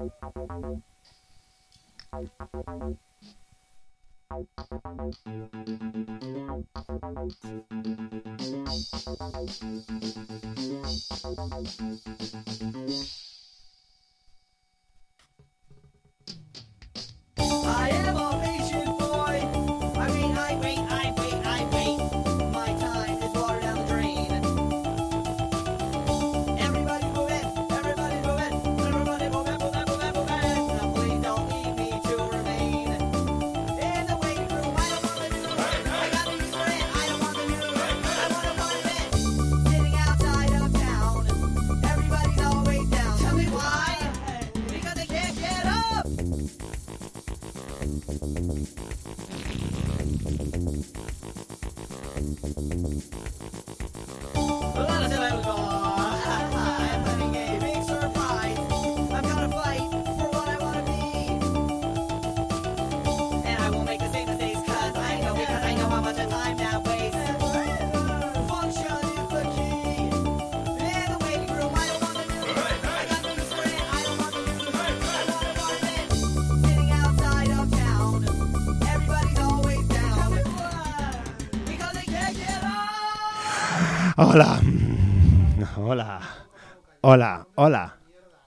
I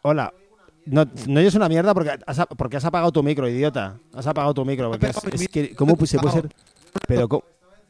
Hola. No, no es una mierda porque has, porque has apagado tu micro, idiota. Has apagado tu micro. Porque es, es que, ¿Cómo se puede ser? Pero, co-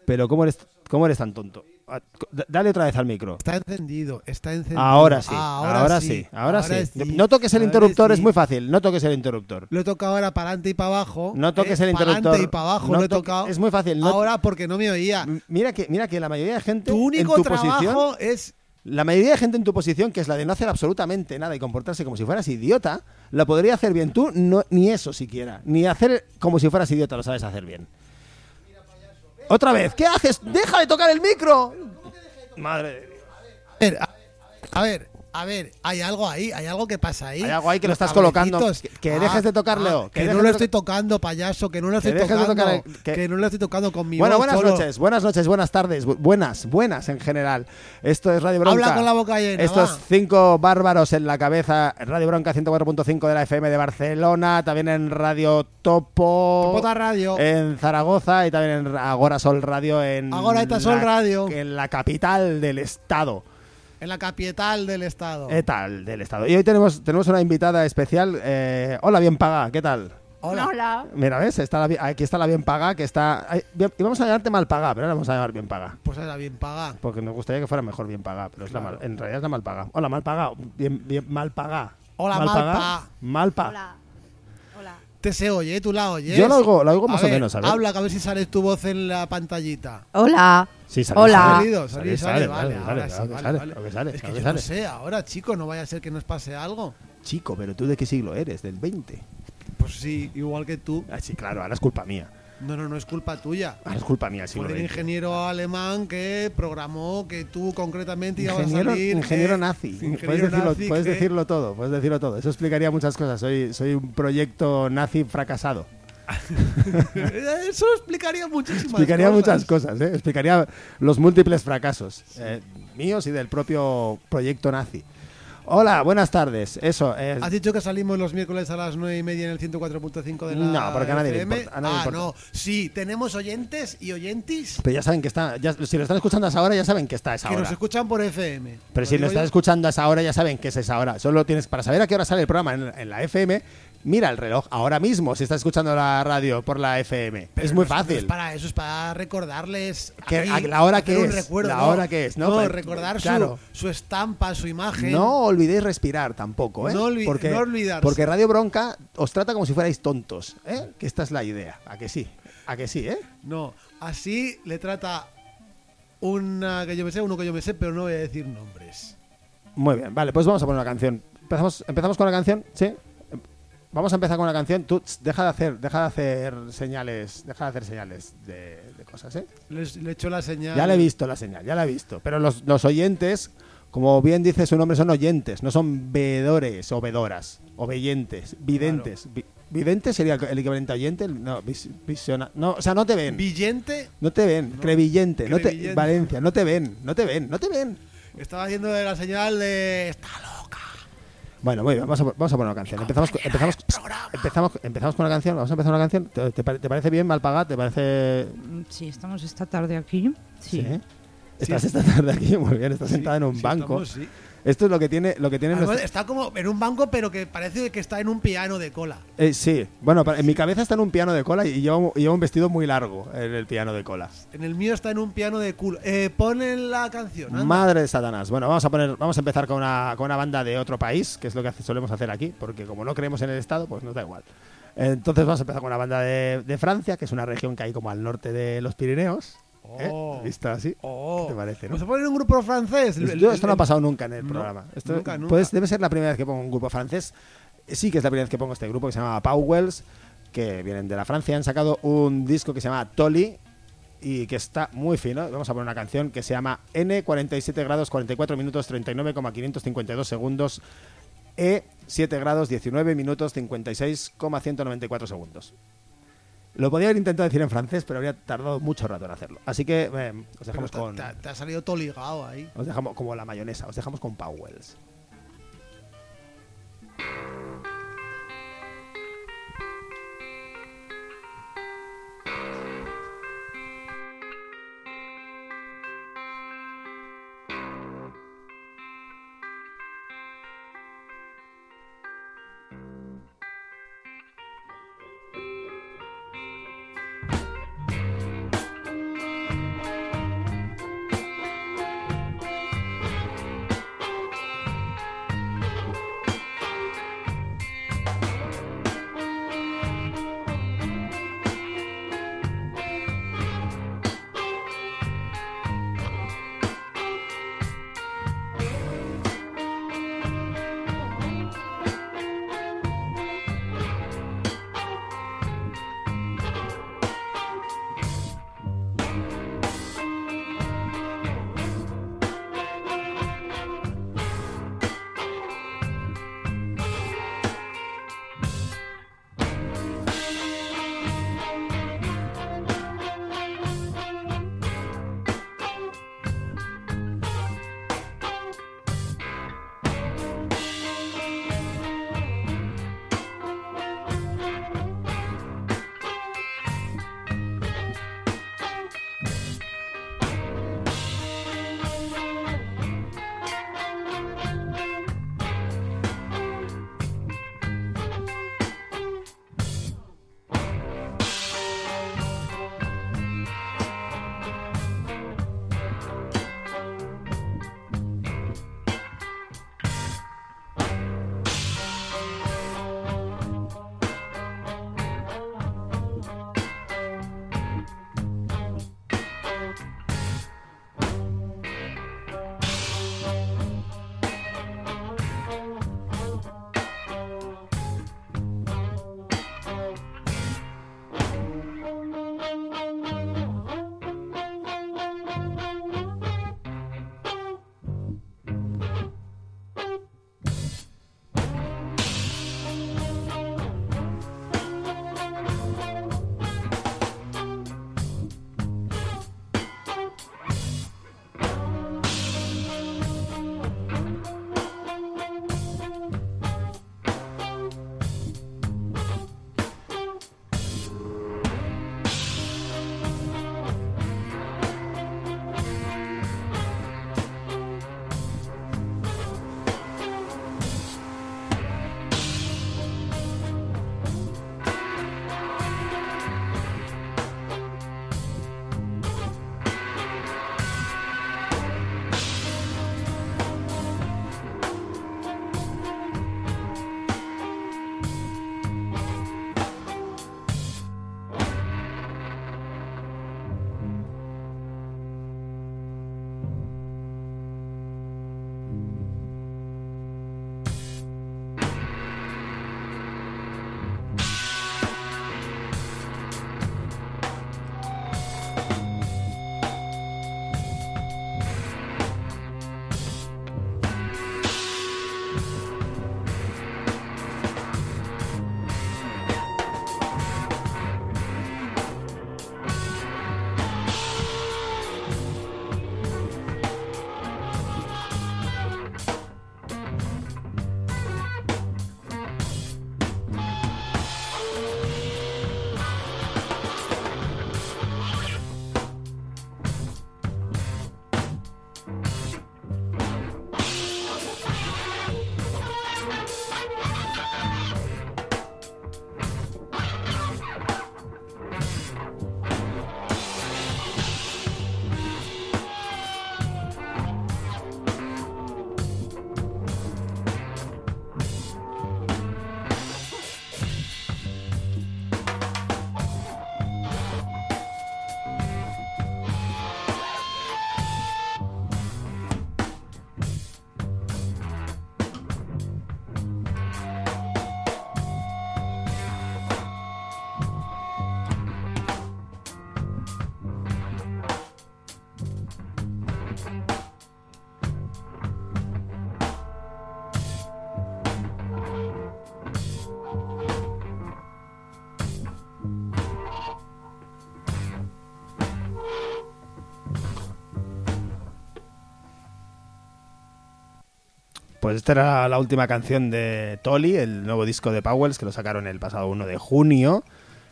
pero ¿cómo, eres, ¿cómo eres tan tonto? Ah, Dale otra vez al micro. Está encendido, está encendido. Ahora sí. Ahora, Ahora sí. Ahora sí. No toques el interruptor, es muy fácil. No toques el interruptor. Lo he tocado ahora para adelante y para abajo. No toques eh, el Para interruptor. adelante y para abajo No lo he to- tocado. Es muy fácil. No- Ahora porque no me oía. Mira que, mira que la mayoría de gente Tu único en tu posición, trabajo es la mayoría de gente en tu posición, que es la de no hacer absolutamente nada y comportarse como si fueras idiota, la podría hacer bien. Tú no, ni eso siquiera, ni hacer como si fueras idiota lo sabes hacer bien. Otra vez, ¿qué haces? Deja de tocar el micro. Madre de Dios. A ver, a, a ver, a ver, hay algo ahí, hay algo que pasa ahí. Hay algo ahí que lo estás colocando. Que- dejes de tocar, Leo, que Que, no lo to- estoy tocando, payaso, que no lo estoy tocando. tocar que... que- no lo estoy tocando con mi Bueno, voz buenas solo. noches, buenas noches, buenas tardes, bu- buenas, buenas en general. Esto es Radio Bronca. Habla con la boca llena, Estos va. cinco bárbaros en la cabeza. Radio Bronca 104.5 de la FM de Barcelona, también en Radio Topo. Topota Radio. En Zaragoza y también en Agora Sol Radio en. Agora eta Sol Radio. En la capital del estado. En la capital del estado. Eh, tal, del estado. Y hoy tenemos, tenemos una invitada especial. eh, hola, bien paga, ¿qué tal? Hola. Mira, ¿ves? Está la aquí está la bien paga, que está. íbamos a llamarte mal paga, pero ahora vamos a llamar bien paga. Pues era bien paga. Porque nos gustaría que fuera mejor bien paga, pero es la mal- en realidad es la mal paga. Hola, mal paga. Bien, bien, mal paga. Hola, mal mal paga. pa. Mal pa. Hola. Te se oye, tú la oyes. Yo la oigo, la oigo más A o ver, menos, a ver. Habla, que a ver si sales tu voz en la pantallita. Hola. Sí, sale, Hola. sale. Salido, Sale, sale, sale, sale, sale, vale, sale, vale, sale, sale, Es que yo no sale. sé, ahora chico, no vaya a ser que nos pase algo. Chico, pero tú de qué siglo eres? ¿Del 20? Pues sí, igual que tú. Ah, sí, claro, ahora es culpa mía. No, no, no es culpa tuya. Ahora es culpa mía siglo Fue el XX. ingeniero alemán que programó que tú concretamente ibas a salir. ingeniero nazi. ingeniero puedes, decirlo, nazi puedes que- decirlo todo, puedes decirlo todo. Eso explicaría muchas cosas. Soy, soy un proyecto nazi fracasado. Eso explicaría muchísimas Explicaría cosas. muchas cosas, ¿eh? Explicaría los múltiples fracasos eh, míos y del propio proyecto nazi. Hola, buenas tardes. Eso, eh, ¿Has dicho que salimos los miércoles a las 9 y media en el 104.5 de la No, porque a nadie le FM? importa, le ah, importa. no. Sí, tenemos oyentes y oyentis pero ya saben que está. ya- si lo están escuchando a esa hora, ya saben que está a esa que hora. nos escuchan por FM. Pero si lo yo. escuchando a esa hora, ya saben que es esa hora. Solo tienes para saber a qué hora sale el programa en, en la FM. Mira el reloj ahora mismo si estás escuchando la radio por la FM. Pero es muy no fácil. es para eso, es para recordarles. Que- a la hora que es, recuerdo, la no. hora que es, ¿no? Recordar su- estampa, su imagen. No olvidéis respirar tampoco, ¿eh? No olvi- porque, no olvidarse. Porque Radio Bronca os trata como si fuerais tontos, ¿eh? Que esta es la idea. ¿A que sí? ¿A que sí, eh? No, así le trata una que yo me sé, uno que yo me sé, pero no voy a decir nombres. Muy bien, vale, pues vamos a poner una canción. ¿Empezamos, empezamos con la canción? ¿Sí? Vamos a empezar con la canción. Tú tss, deja de hacer, deja de hacer señales, deja de hacer señales de, de cosas, ¿eh? Les- le echo la señal. Ya le he visto la señal, ya la he visto. Pero los, los oyentes, como bien dice su nombre, son oyentes, no son veedores o vedoras, o veyentes, videntes. Vi- ¿Vidente sería el equivalente a oyente? No, vis- visiona- no, o sea, no te ven. Villente No te ven, No. crevillente, no te, Crevillente. Valencia, no te ven, no te ven, no te ven. estaba haciendo la señal de. Está loca. Bueno, muy bien, vamos a, vamos a poner una canción. Empezamos, con- empezamos, empezamos, empezamos con una canción. Vamos a empezar una canción. ¿Te, te pare- te parece bien, Malpagat? ¿Te parece.? Mm, Sí, estamos esta tarde aquí. Sí. Estás esta tarde aquí, muy bien. Estás sentada en un Sí, banco. estamos, sí. Esto es lo que tiene, lo que tiene Además, nuestra- Está como en un banco, pero que parece que está en un piano de cola. Eh, sí, bueno, en mi cabeza está en un piano de cola y lleva, lleva un vestido muy largo en el piano de cola. En el mío está en un piano de culo. Eh, ponen la canción. anda. Madre de Satanás. Bueno, vamos a poner, vamos a empezar con una, con una banda de otro país, que es lo que solemos hacer aquí, porque como no creemos en el Estado, pues nos da igual. Entonces vamos a empezar con una banda de, de Francia, que es una región que hay como al norte de los Pirineos. ¿Eh? Oh. ¿Visto así? Oh. ¿Te parece, no? ¿Vamos a poner un grupo francés? El- esto no ha pasado nunca en el No, programa. Esto nunca, nunca. Pues debe ser la primera vez que pongo un grupo francés. Sí que es la primera vez que pongo este grupo que se llama Powells, que vienen de la Francia. Han sacado un disco que se llama Tolly y que está muy fino. Vamos a poner una canción que se llama N47 grados 44 minutos 39,552 segundos E 7 grados 19 minutos 56,194 segundos. Lo podía haber intentado decir en francés, pero habría tardado mucho rato en hacerlo. Así que eh, os dejamos te, con... te- te ha salido todo ligado ahí. Os dejamos como la mayonesa, os dejamos con Powells. Pues esta era la última canción de Tolly, el nuevo disco de Powells, que lo sacaron el pasado 1 de junio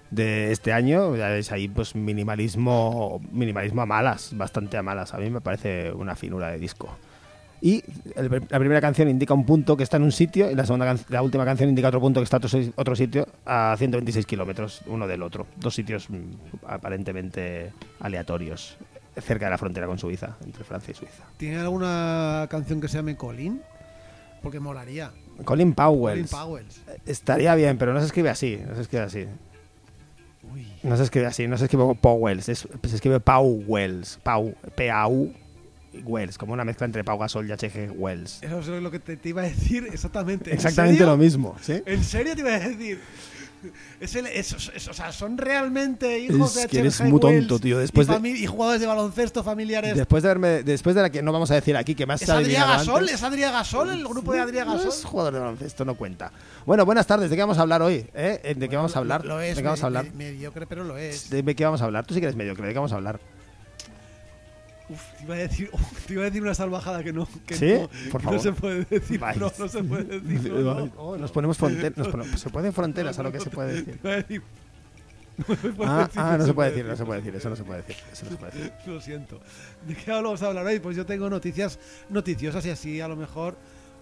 de este año. Ya veis ahí, pues minimalismo, minimalismo a malas, bastante a malas. A mí me parece una finura de disco. Y la primera canción indica un punto que está en un sitio y la, segunda la última canción indica otro punto que está otro, si- otro sitio a 126 kilómetros uno del otro. Dos sitios mm, aparentemente aleatorios, cerca de la frontera con Suiza, entre Francia y Suiza. ¿Tiene alguna canción que se llame Colin? Porque molaría. Colin Powell. Colin Powells. Estaría bien, pero no se escribe así. No se escribe así. Uy. No se escribe así. No se escribe Powells. es- se escribe Powells. Pau, P-A-U Wells. Como una mezcla entre Pau Gasol y H.G. Wells. Eso es lo que te, te iba a decir exactamente. ¿En Exactamente lo mismo. ¿sí? ¿En serio te iba a decir? Es el- es- es- o sea, son realmente hijos Es de que eres muy tonto, tío. Después y, de- y jugadores de baloncesto familiares. Después de verme, después de la que no vamos a decir aquí que más ¿Es Adrián Gasol? ¿Es Adrián Gasol? ¿El grupo de Adrián No Gasol? es jugador de baloncesto, no cuenta. Bueno, buenas tardes. ¿De qué vamos a hablar hoy? ¿Eh? ¿De qué vamos a hablar? Lo es. ¿De qué vamos a hablar? me- mediocre, pero lo es. ¿De qué vamos a hablar? Tú sí que eres mediocre. ¿De qué vamos a hablar? Uf, te iba a decir, uf, te iba a decir una salvajada que no, que ¿Sí? no, Por favor. no se puede decir. Vais. No, no se puede decir. no, no. Nos ponemos fronteras. se ponen fronteras a lo que se puede decir. Te iba a decir- no se puede Ah, decir, ah, no se puede decir, no se puede decir, eso no se puede decir. Eso no se puede decir. Lo siento. ¿De qué vamos a hablar hoy? Pues yo tengo noticias noticiosas y así a lo mejor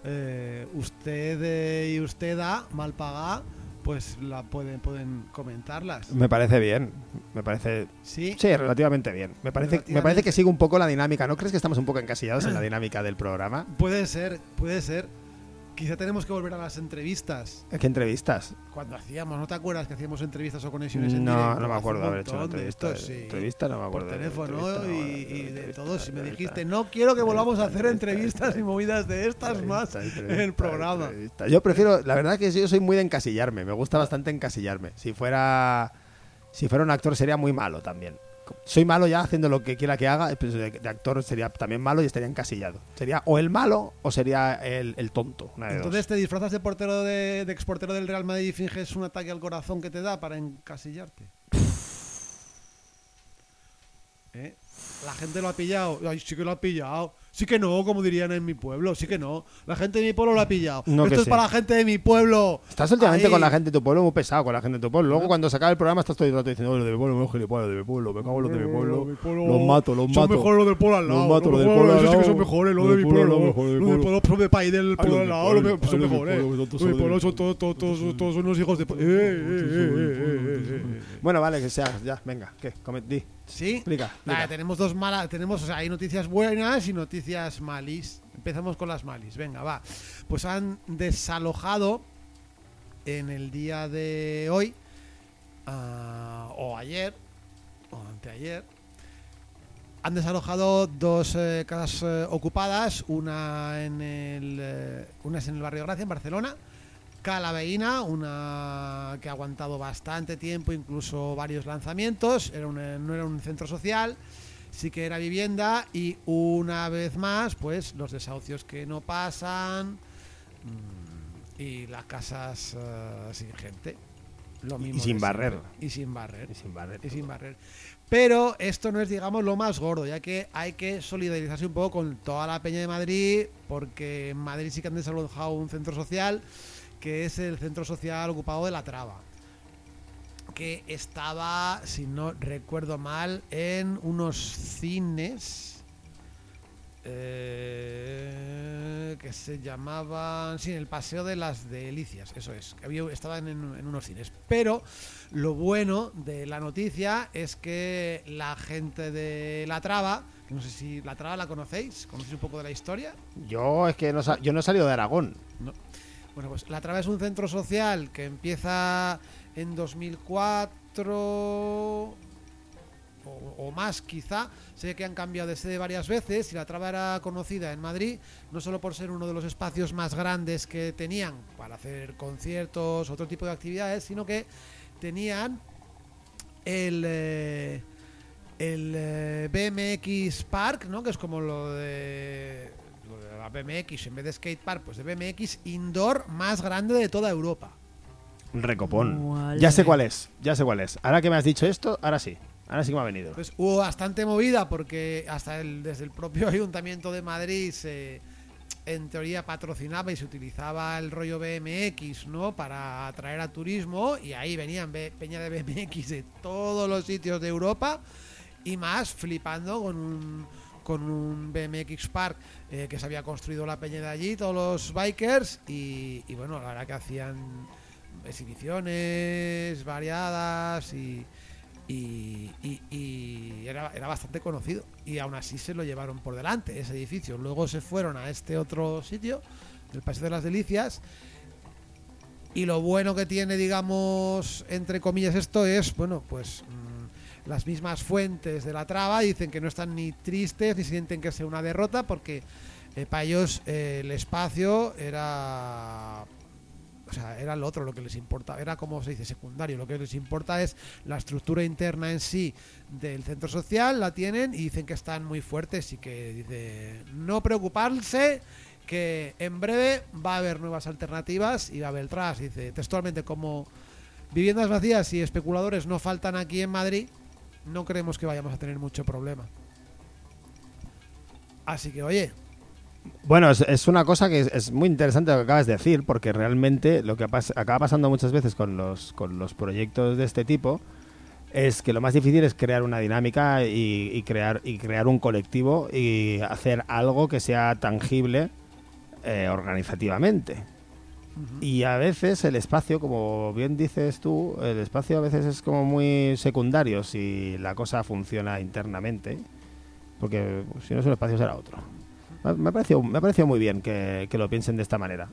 eh, usted eh, y usted da mal pagada, pues la pueden pueden comentarlas. Me parece bien. Me parece. Sí. Sí, relativamente bien. Me parece, me parece que sigue un poco la dinámica. ¿No crees que estamos un poco encasillados en la dinámica del programa? Puede ser, puede ser. Quizá tenemos que volver a las entrevistas. ¿Qué entrevistas? Cuando hacíamos, ¿no te acuerdas que hacíamos entrevistas o conexiones en No, directo? no me acuerdo haber hecho una entrevista. estos, sí. Entrevista no me Por acuerdo. de teléfono y, de y de entrevista, todo. Si me dijiste, no quiero que volvamos a hacer entrevista, entrevistas y movidas de estas más en el programa. Yo prefiero, la verdad que yo soy muy de encasillarme. Me gusta bastante encasillarme. Si fuera, si fuera un actor sería muy malo también. Soy malo ya haciendo lo que quiera que haga. pues de, de actor sería también malo y estaría encasillado. Sería o el malo o sería el, el tonto. una de dos. Entonces te disfrazas de portero de, de exportero del Real Madrid y finges un ataque al corazón que te da para encasillarte. ¿Eh? La gente lo ha pillado. Ay, sí que lo ha pillado. Sí que no, como dirían en mi pueblo. Sí que no. La gente de mi pueblo lo ha pillado. No Esto es para la gente de mi pueblo. Estás últimamente Ahí. con la gente de tu pueblo muy pesado, con la gente de tu pueblo. Luego cuando se acaba el programa estás todo el rato diciendo, "Oh, los de mi pueblo, los de mi pueblo, me cago en los de mi pueblo. Mi pueblo- Los mato, los Son mato. mejores los del pueblo al lado. Los mato, los del pueblo al esos sí que lado. son mejores, los de mi pueblo lado, Los del pueblo. pueblo, son de país del pueblo al lado. de- Son mejores. Los todos son pueblo de- son unos hijos de... Eh, eh, eh. Bueno, vale, que sea, ya, venga, ¿qué? Di, ¿Sí? explica. explica. Vale, tenemos dos malas, tenemos, o sea, hay noticias buenas y noticias malis. Empezamos con las malis, venga, va. Pues han desalojado en el día de hoy, ah, o ayer, o anteayer, han desalojado dos eh, casas eh, ocupadas, una en el, eh, una es en el barrio Gracia, en Barcelona, Calaveína, una que ha aguantado bastante tiempo, incluso varios lanzamientos, era una- no era un centro social, sí que era vivienda y una vez más, pues los desahucios que no pasan mm, y las casas eh, sin gente. Lo Y- y mismo sin barrer. siempre. Y sin barrer Y sin barrer. y sin barrer. Pero esto no es, digamos, lo más gordo, ya que hay que solidarizarse un poco con toda la Peña de Madrid, porque en Madrid sí que han desalojado un centro social, que es el centro social ocupado de La Traba, que estaba, si no recuerdo mal, en unos cines eh, que se llamaban, sí, en el Paseo de las Delicias, eso es, que había, estaban en, en unos cines. Pero lo bueno de la noticia es que la gente de La Traba, no sé si La Traba la conocéis, conocéis un poco de la historia. Yo es que no, yo no he salido de Aragón. Bueno, pues La Traba es un centro social que empieza en 2004 o, o más quizá. Sé que han cambiado de sede varias veces y La Traba era conocida en Madrid no solo por ser uno de los espacios más grandes que tenían para hacer conciertos, otro tipo de actividades, sino que tenían el... eh, el eh, BMX Park, ¿no? Que es como lo de, lo de la BMX, en vez de skate park, pues de BMX indoor más grande de toda Europa. Recopón. Vale. Ya sé cuál es, ya sé cuál es. Ahora que me has dicho esto, ahora sí. Ahora sí que me ha venido. Pues hubo bastante movida porque hasta el, desde el propio Ayuntamiento de Madrid se, en teoría patrocinaba y se utilizaba el rollo BMX, ¿no? Para atraer a turismo y ahí venían be- peña de BMX de todos los sitios de Europa y más flipando con un con un BMX Park eh, que se había construido la peña de allí, todos los bikers y, bueno, la verdad que hacían exhibiciones variadas y, y, y- era, era bastante conocido. Y aún así se lo llevaron por delante, ese edificio. Luego se fueron a este otro sitio, el Paseo de las Delicias. Y lo bueno que tiene, digamos, entre comillas, esto es, bueno, pues las mismas fuentes de la traba dicen que no están ni tristes ni sienten que sea una derrota porque eh, para ellos eh, el espacio era o sea, era lo otro lo que les importa, era como se dice secundario, lo que les importa es la estructura interna en sí del centro social, la tienen y dicen que están muy fuertes y que dice no preocuparse que en breve va a haber nuevas alternativas y va a haber tras, dice textualmente como viviendas vacías y especuladores no faltan aquí en Madrid, no creemos que vayamos a tener mucho problema. Así que oye, Bueno, es, una cosa que es, es muy interesante lo que acabas de decir, porque realmente lo que acaba pasando muchas veces con los, con los proyectos de este tipo es que lo más difícil es crear una dinámica y, y crear, y crear un colectivo y hacer algo que sea tangible eh, organizativamente. Y a veces el espacio, como bien dices tú, el espacio a veces es como muy secundario si la cosa funciona internamente, porque si no es un espacio será otro. Me- ha parecido, me ha muy bien que, lo piensen de esta manera.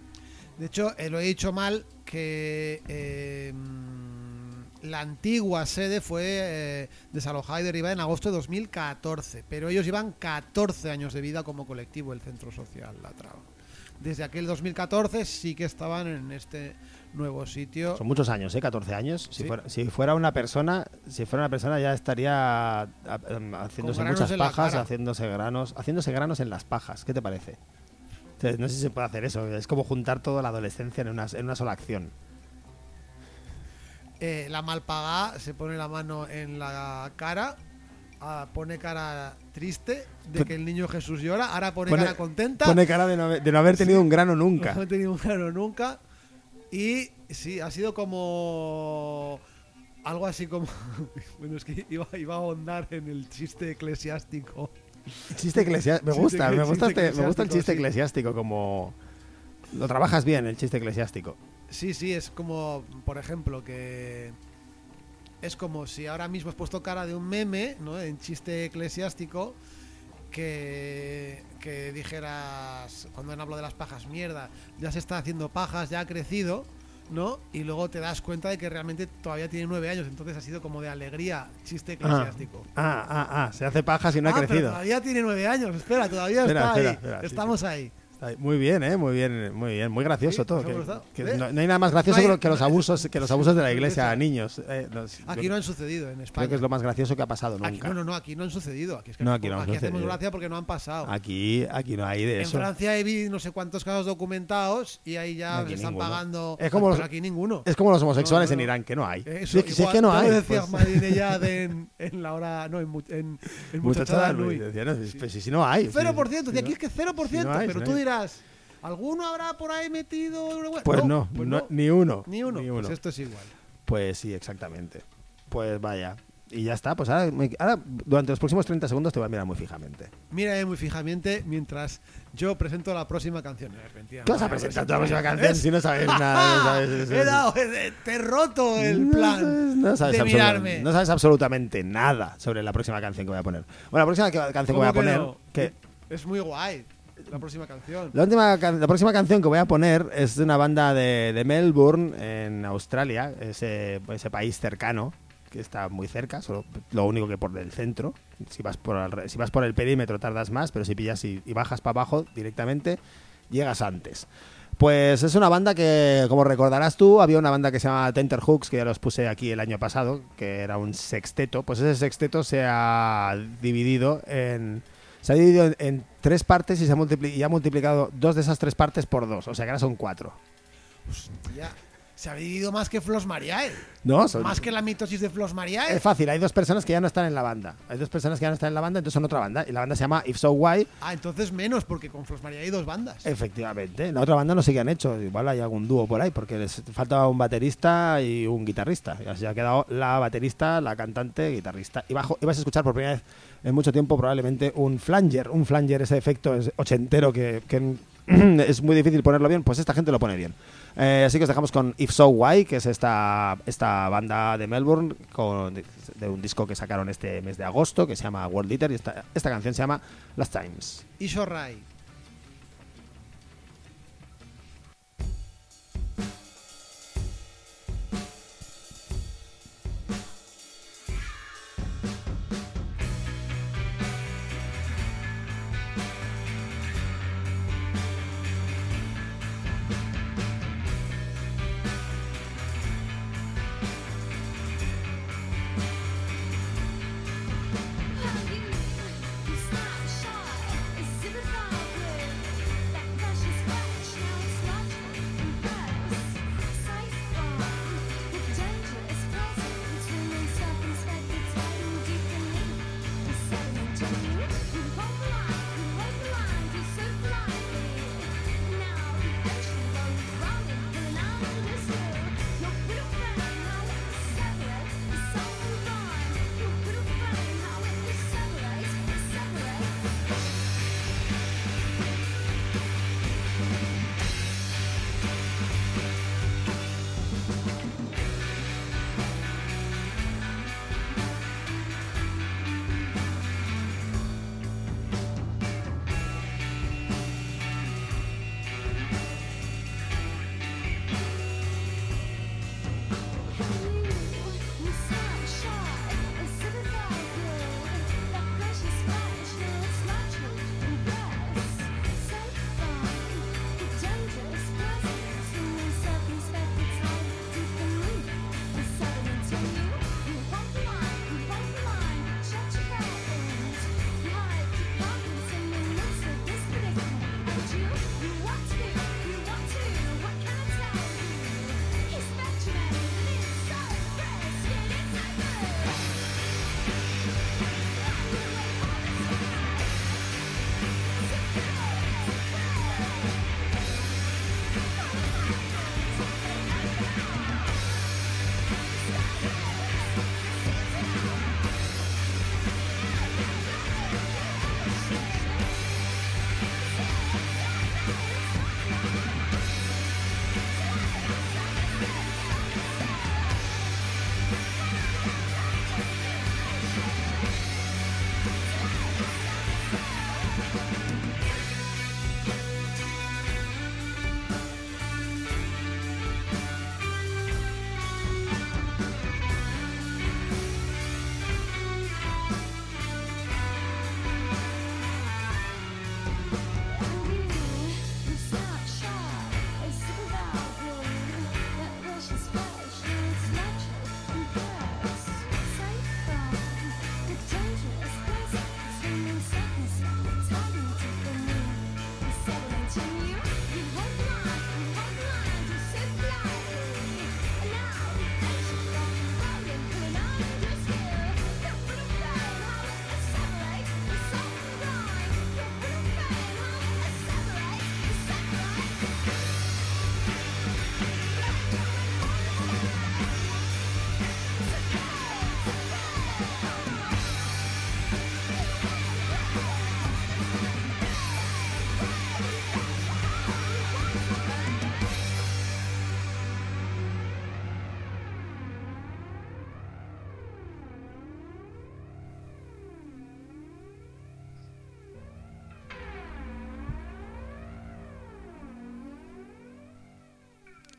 De hecho, eh, lo he dicho mal que mm, la antigua sede fue eh, desalojada y derribada en agosto de 2014, pero ellos llevan 14 años de vida como colectivo el Centro Social La Traba. Desde aquel 2014 sí que estaban en este nuevo sitio. Son muchos años, ¿eh? 14 años. Si, Sí. fuera, si fuera una persona, si fuera una persona ya estaría em, haciéndose muchas pajas, haciéndose granos, haciéndose granos en las pajas. ¿Qué te parece? No sé si se puede hacer eso. Es como juntar toda la adolescencia en una, en una sola acción. Eh, la malpagada se pone la mano en la cara, ah, pone cara triste de que el niño Jesús llora, ahora pone, Pone- cara contenta. Pone cara de no haber, de no haber tenido un grano nunca. No he tenido un grano nunca. Y sí, ha sido como. Algo así como. bueno, es que iba, iba a ahondar en el chiste eclesiástico. Chiste eclesiástico. Me gusta, me gusta, este- me gusta el chiste eclesiástico como... Lo trabajas bien, el chiste eclesiástico. Sí, sí, es como, por ejemplo, que. Es como si ahora mismo has puesto cara de un meme, ¿no? En chiste eclesiástico. Que, que dijeras, cuando han hablado de las pajas, mierda, ya se está haciendo pajas, ya ha crecido, ¿no? Y luego te das cuenta de que realmente todavía tiene nueve años, entonces ha sido como de alegría, chiste eclesiástico. Ah, ah, ah. Se hace pajas y no ha Ah, pero crecido. todavía tiene nueve años, espera, todavía Espera, está espera, ahí. espera, Estamos ahí. Muy bien, ¿eh? Muy bien, muy bien. Muy gracioso Sí, todo. que- que no, no hay nada más gracioso No hay- que lo- que los abusos que los abusos de la iglesia a niños. eh, los- Aquí yo no han sucedido en España. creo que es lo más gracioso que ha pasado Aquí, nunca. no, no, no, aquí no han sucedido. Aquí, es que No, aquí no han hacemos gracia porque no han pasado. Aquí, aquí no hay de en eso. Francia he visto no sé cuántos casos documentados y ahí ya Aquí se están ninguno. pagando. Es como los- aquí ninguno. Es como los homosexuales en. Irán, que no hay. Eso, es que- si es igual, que no hay. Decía pues- en, en la hora. No, en, en, en Muchachada Luis, decía, no, si, no hay. 0%, si- de aquí es que 0%, si no hay, pero tú hay. Dirás, ¿alguno habrá por ahí metido? Pues no, pues no, ni uno. Ni uno. Ni Pues esto es igual. Pues sí, exactamente. Pues vaya. Y ya está. Pues ahora, me- ahora, durante los próximos 30 segundos te voy a mirar muy fijamente. Mira muy fijamente mientras yo presento la próxima canción. Eh, ¿Qué vas a presentar tú la próxima canción si no sabes nada? No sabes, eso- He dado- he- te he roto el No plan sabes- no sabes de mirarme. No sabes absolutamente nada sobre la próxima canción que voy a poner. Bueno, la próxima canción que voy a ¿Cómo que poner. que- Es muy guay la próxima canción. la, última, can- la próxima canción que voy a poner es de una banda de, de Melbourne, en Australia, ese, ese país cercano, que está muy cerca, solo lo único que por el centro. Si vas por el, si vas por el perímetro tardas más, pero si pillas y, y bajas para abajo directamente, llegas antes. Pues es una banda que, como recordarás tú, había una banda que se llama Tenterhooks, que ya los puse aquí el año pasado, que era un sexteto. Pues ese sexteto se ha dividido en... Se ha dividido en, tres partes y se ha, multipli- y ha multiplicado dos de esas tres partes por dos. O sea que ahora son cuatro. Ya. Se ha dividido más que Flos Mariae. No, son- Más que la mitosis de Flos Mariae. Es fácil, hay dos personas que ya no están en la banda. Hay dos personas que ya no están en la banda, entonces son otra banda. Y la banda se llama If So Why. Ah, entonces menos, porque con Flos Mariae hay dos bandas. Efectivamente. La otra banda no sé qué han hecho. Igual hay algún dúo por ahí, porque les faltaba un baterista y un guitarrista. Y así ha quedado la baterista, la cantante, guitarrista. Y bajo, y vas a escuchar por primera vez en mucho tiempo probablemente un flanger. Un flanger, ese efecto ochentero que, que es muy difícil ponerlo bien. Pues esta gente lo pone bien. Eh, así que os dejamos con If So Why, que es esta, esta banda de Melbourne con, de un disco que sacaron este mes de agosto que se llama World Eater. Y esta, esta canción se llama Last Times. Y Shorrai.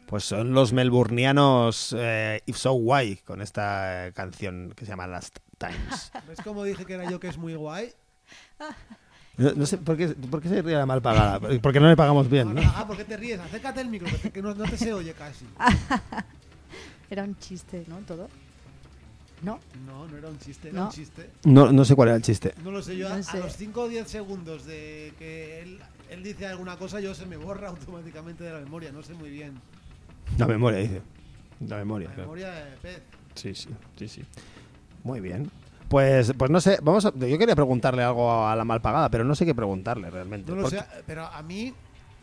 Pues son los melburnianos eh, If So Why con esta eh, canción que se llama Last Times. ¿Ves cómo dije que era yo que es muy guay? No, no sé por qué, por qué se ríe la mal pagada. Porque no le pagamos bien, ¿no? Ah, ¿por qué te ríes? Acércate el micro, que, no, no te se oye casi. Era un chiste, ¿no? Todo. ¿No? No, no era un chiste, era No. un chiste. No, no sé cuál era el chiste. No lo sé, yo a, No a sé. los 5 o 10 segundos de que él, él dice alguna cosa, yo se me borra automáticamente de la memoria, no sé muy bien La memoria, dice. La memoria. La claro. memoria de pez. Sí, sí, sí, sí. Muy bien. Pues, pues no sé, vamos a- yo quería preguntarle algo a la malpagada, pero no sé qué preguntarle realmente. No lo sé, pero a mí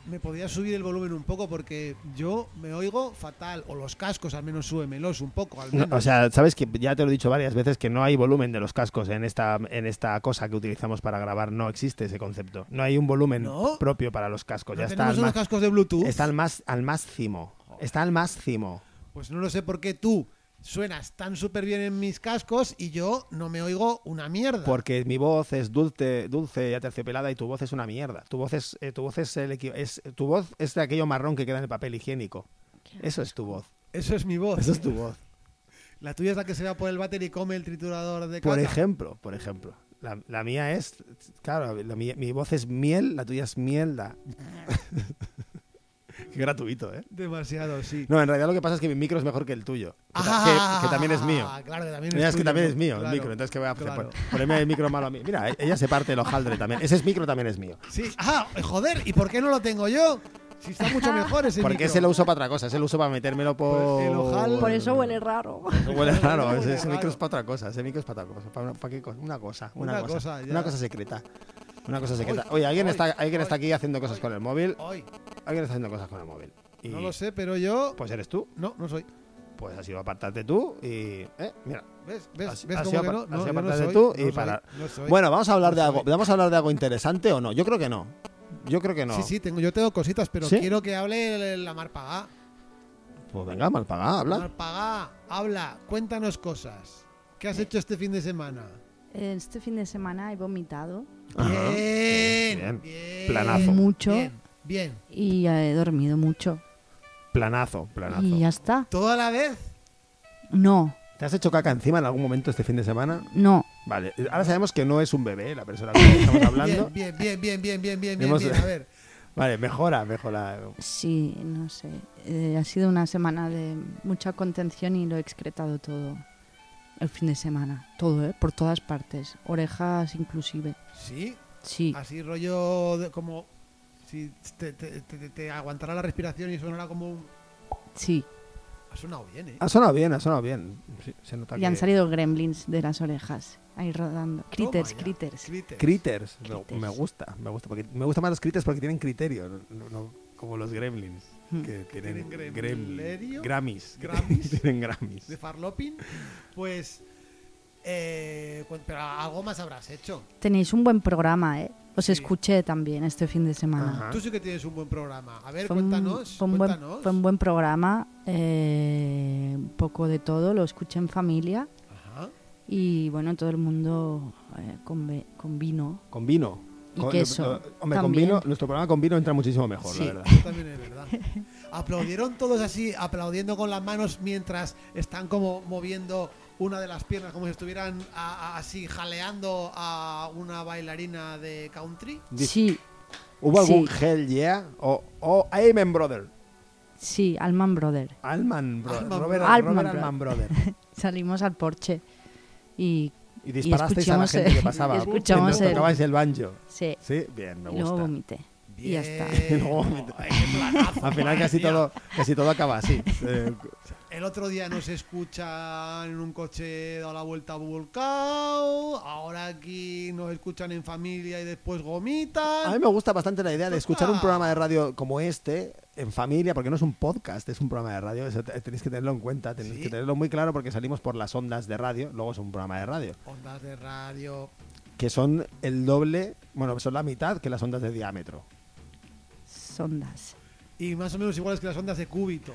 me podía subir el volumen un poco porque yo me oigo fatal, o los cascos al menos súbemelos un poco, al No, o sea, sabes que ya te lo he dicho varias veces que no hay volumen de los cascos en esta en esta cosa que utilizamos para grabar. No existe ese concepto. No hay un volumen ¿No? propio para los cascos. ¿No ya está al, unos ma- cascos de Bluetooth? está al más al máximo. Está al máximo. Pues no lo sé por qué tú suenas tan súper bien en mis cascos y yo no me oigo una mierda. Porque mi voz es dulce, dulce y aterciopelada y tu voz es una mierda. Tu voz es, eh, tu voz es, el es tu voz es de aquello marrón que queda en el papel higiénico. Eso es tu voz. Eso es mi voz. Eso es tu voz. La tuya es la que se va por el váter y come el triturador de Por ejemplo, por ejemplo. La, la mía es, claro, la mía- mi voz es miel, la tuya es mierda. Qué gratuito, ¿eh? Demasiado, sí. No, en realidad lo que pasa es que mi micro es mejor que el tuyo. Que, Ah, que- que también es mío. Claro, que también Mira, es que también es mío claro, el micro, entonces ¿qué voy a hacer? claro. Pon- Ponerme el micro malo a mí. Mira, e- ella se parte el hojaldre también. Ese es micro también es mío. Sí. Ah, joder, ¿y por qué no lo tengo yo? Si está mucho mejor ese Porque micro. ese lo uso para otra cosa, ese lo uso para metérmelo por... Pues el ojal- Por eso huele raro. Huele raro, ese, ese micro es para otra cosa, ese micro es para otra cosa. ¿Para, para qué cosa? Una cosa, una, Una cosa, cosa, una cosa secreta. Una cosa secreta. Oye, alguien está, alguien está aquí haciendo cosas con el móvil. Hoy, Alguien está haciendo cosas con el móvil. Y, no lo sé, pero yo... Pues eres tú. No, no soy. Pues has ido a apartarte tú y... Eh, mira. ¿Ves? ¿Ves? Así- ¿Ves así cómo que apar- no? así No, yo no apartate soy, tú y para- soy. Bueno, vamos a hablar de algo. soy. ¿Vamos a hablar de algo interesante o no? Yo creo que no. Yo creo que no. Sí, sí, tengo, yo tengo cositas, pero ¿Sí? quiero que hable la Marpagá. Pues venga, mal pagada, habla. Marpagá, habla, cuéntanos cosas. ¿Qué has hecho este fin de semana? Este fin de semana he vomitado Ajá. Bien, Bien. bien. Planazo. mucho Bien, bien. y he dormido mucho. Planazo, planazo. Y ya está. ¿Toda la vez? No, ¿Te has hecho caca encima en algún momento este fin de semana? no. Vale, ahora sabemos que no es un bebé la persona con la que estamos hablando. Bien, bien, bien, bien, bien, bien, bien, Hemos- bien. A ver, Vale, mejora, mejora. Sí, no sé. Eh, ha sido una semana de mucha contención y lo he excretado todo. El fin de semana. Todo, ¿eh? Por todas partes. Orejas inclusive. sí, Sí. así rollo de- como si te, te- te- te aguantara la respiración y sonara como un... Sí. Ha sonado bien, ¿eh? Ha sonado bien, ha sonado bien. Sí, se nota Y que- han salido gremlins de las orejas. Ahí rodando. Critters, critters. Critters. Critters. Me- Critters. Me gusta, me gusta. Porque, me gustan más los critters porque tienen criterio, no- no como los gremlins. Hmm. Que tienen, ¿Tienen grem- gremlerio? Grammys. Grammys. tienen Grammys. de Farlopin, pues... Eh, cu- pero algo más habrás hecho. Tenéis un buen programa, ¿eh? Os Sí. escuché también este fin de semana. Ajá. Tú sí que tienes un buen programa. A ver, Fue un- cuéntanos. fue un, buen, cuéntanos. fue un buen programa. eh, un poco de todo. Lo escuché en familia. Ajá. Y bueno, todo el mundo eh, con, con vino. Con vino. Y Con- queso, lo- hombre, con también. vino, nuestro programa con vino entra muchísimo mejor, Sí. la verdad. Eso también es verdad. Aplaudieron todos así, aplaudiendo con las manos mientras están como moviendo una de las piernas, como si estuvieran a- a- así jaleando a una bailarina de country. Sí, ¿Hubo algún Sí. Hell Yeah? O, o Amen Brother. sí, Alman Brother. Alman Brother. Alman Robert, Brother. Robert Alman Alman Brother. Salimos al porche y, Y disparasteis a la gente que pasaba. y escuchamos el- tocabais el banjo. sí, Sí, bien, me y luego gusta. vomité. Y ya está. Bien. No, Al final casi todo, casi todo acaba así. Eh, El otro día nos escuchan en un coche dado la vuelta a Bulcao. Ahora aquí nos escuchan en familia y después gomitan. a mí me gusta bastante la idea de escuchar un programa de radio como este en familia, porque no es un podcast, es un programa de radio. Eso te- tenéis que tenerlo en cuenta, tenéis Sí. que tenerlo muy claro porque salimos por las ondas de radio, luego es un programa de radio, Ondas de radio. que son el doble, bueno, son la mitad que las ondas de diámetro. Sondas. Y más o menos iguales que las ondas de cúbito.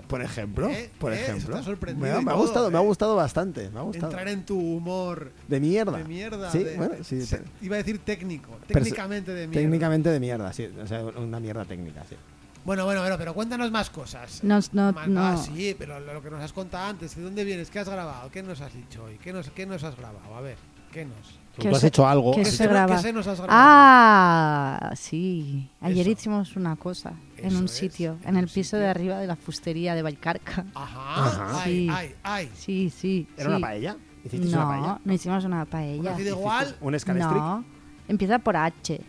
Por ejemplo, ¿Eh? por ¿Eh? ejemplo. Me, ha- me ha todo, gustado, me ha ¿eh? gustado bastante, me ha gustado. Entrar en tu humor De mierda. de mierda. Sí, de- bueno, sí, se- iba a decir técnico. Técnicamente de mierda. técnicamente de mierda, sí, o sea, una mierda técnica, sí. Bueno, bueno, bueno, pero cuéntanos más cosas. Nos- no, Más- no. ah, sí, pero lo lo que nos has contado antes, ¿de dónde vienes? ¿Qué has grabado? ¿Qué nos has dicho hoy? ¿Qué nos, qué nos has grabado? A ver, ¿qué nos? Tú, Que tú has se- hecho algo. que has ¿Qué se graba. ¿Qué se nos has? Ah, sí. Ayer Eso. hicimos una cosa en Eso un es, sitio, en en el un piso sitio. de arriba de la fustería de Valcarca. Ajá. Ajá. Ay, Sí. ay, ay. Sí, sí. ¿Era sí. una paella? ¿Hicisteis una paella? No, no hicimos una paella. ¿Una así de igual? ¿Un? No, empieza por H.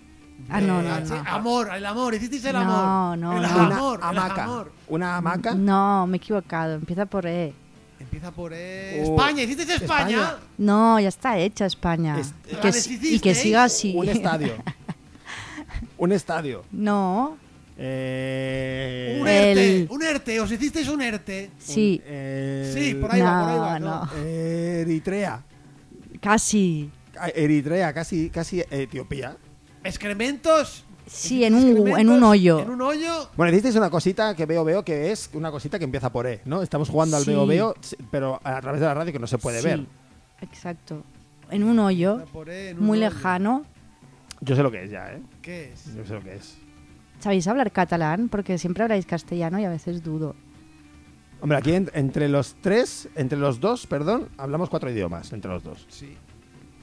Ah, no, no, no. Amor, el amor, hicisteis el No, amor. no, el no. amor, una el hamaca. amor. Una hamaca. No, me he equivocado. Empieza por E. Empieza por E. Oh, España, ¿hicisteis España? España. No, ya está hecha España. Es- y, ¿La que, s- y que deshicisteis? siga así. Un estadio. un estadio. No, Eh, Un El- ERTE, un ERTE, os hicisteis un ERTE. sí, eh, Sí, por ahí va, por ahí va. No, No, no. Eritrea. casi. Ah, Eritrea, casi, casi Etiopía. Excrementos. Sí, en un, en un hoyo. En un hoyo. Bueno, hicisteis una cosita que veo, veo, que es una cosita que empieza por E, ¿no? Estamos jugando al Sí. veo, veo, pero a través de la radio que no se puede Sí, ver. Exacto. En un hoyo, Por E, en un muy hoyo. lejano. Yo sé lo que es ya, ¿eh? ¿Qué es? Yo sé lo que es. ¿Sabéis hablar catalán? Porque siempre habláis castellano y a veces dudo. Hombre, aquí en- entre los tres, entre los dos, perdón, hablamos cuatro idiomas, entre los dos. Sí.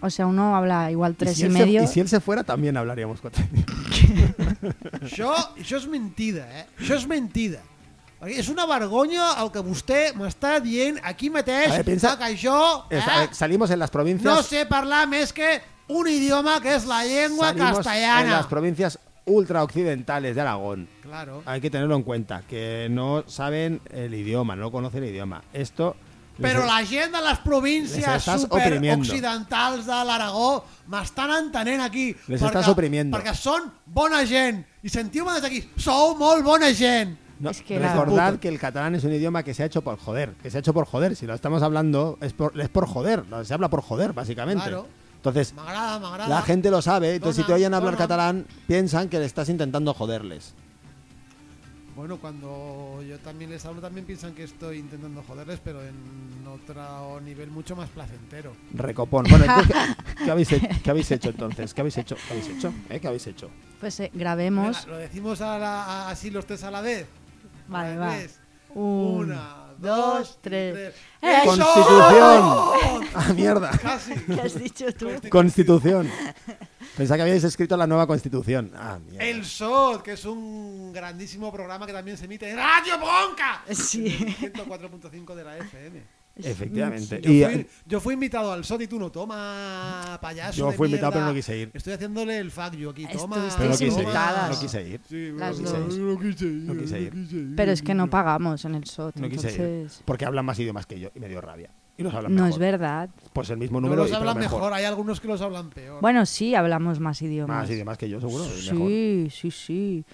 O sea, uno habla igual tres si y, él se- medio. y si él se fuera, también hablaríamos cuatro idiomas. Això, això és mentida, eh? Això és mentida. Perquè És una vergonya el que vostè m'està dient aquí mateix, A veure, pensa- que jo Es- eh, salimos en las provincias. no sé parlar més que un idioma que és la llengua salimos castellana. en las provincias ultraoccidentales de Aragón. Claro. Hay que tenerlo en cuenta, que no saben el idioma, no conocen el idioma. Esto. Les- Però la gent de les Les províncies oprimiendo. superoccidentals de l'Aragó m'estan entenent aquí. Les perquè, estàs oprimiendo. Perquè són bona gent. I sentiu-me des d'aquí, sou molt bona gent. No, Es que la- recordad que el catalán es un idioma que se ha hecho por joder, que se ha hecho por joder. Si lo estamos hablando, es por, es por joder, se habla por joder, básicamente. Claro. Entonces, M'agrada, m'agrada. la gente lo sabe, entonces si te oyen hablar dona. catalán, piensan que le estás intentando joderles. Bueno, cuando yo también les hablo, también piensan que estoy intentando joderles, pero en otro nivel mucho más placentero. Recopón. Bueno, entonces, ¿qué, qué habéis, qué habéis hecho entonces? ¿Qué habéis hecho? ¿Qué habéis hecho? ¿Eh? ¿Qué habéis hecho? Pues eh, grabemos. Venga, Lo decimos a la- a- así los tres a la vez. Vale, Al va. Una, dos, tres. tres. ¡Eh! ¡Constitución! ¡Ah, mierda! Casi. ¿Qué has dicho tú? Constitución. Pensaba que habíais escrito la nueva constitución. Ah, mierda. El SOT, que es un grandísimo programa que también se emite en Radio Bronca. Sí. 104.5 de la FM. Efectivamente. Yo Y, fui, yo fui invitado al SOT y tú no, toma, payaso. Yo de fui invitado, mierda. pero no quise ir. Estoy haciéndole el fuck you aquí, toma. Pero no quise ir. No quise ir. Sí, Las no, no quise ir. No quise ir. Pero es que no pagamos en el SOT, No quise ir. entonces... Porque hablan más idiomas que yo y me dio rabia. Y nos hablan No mejor. es verdad. Pues el mismo No número los y pero hablan mejor. mejor. hay algunos que los hablan peor. Bueno, sí, hablamos más idiomas. Más idiomas que yo, seguro. y mejor. Sí, sí, sí.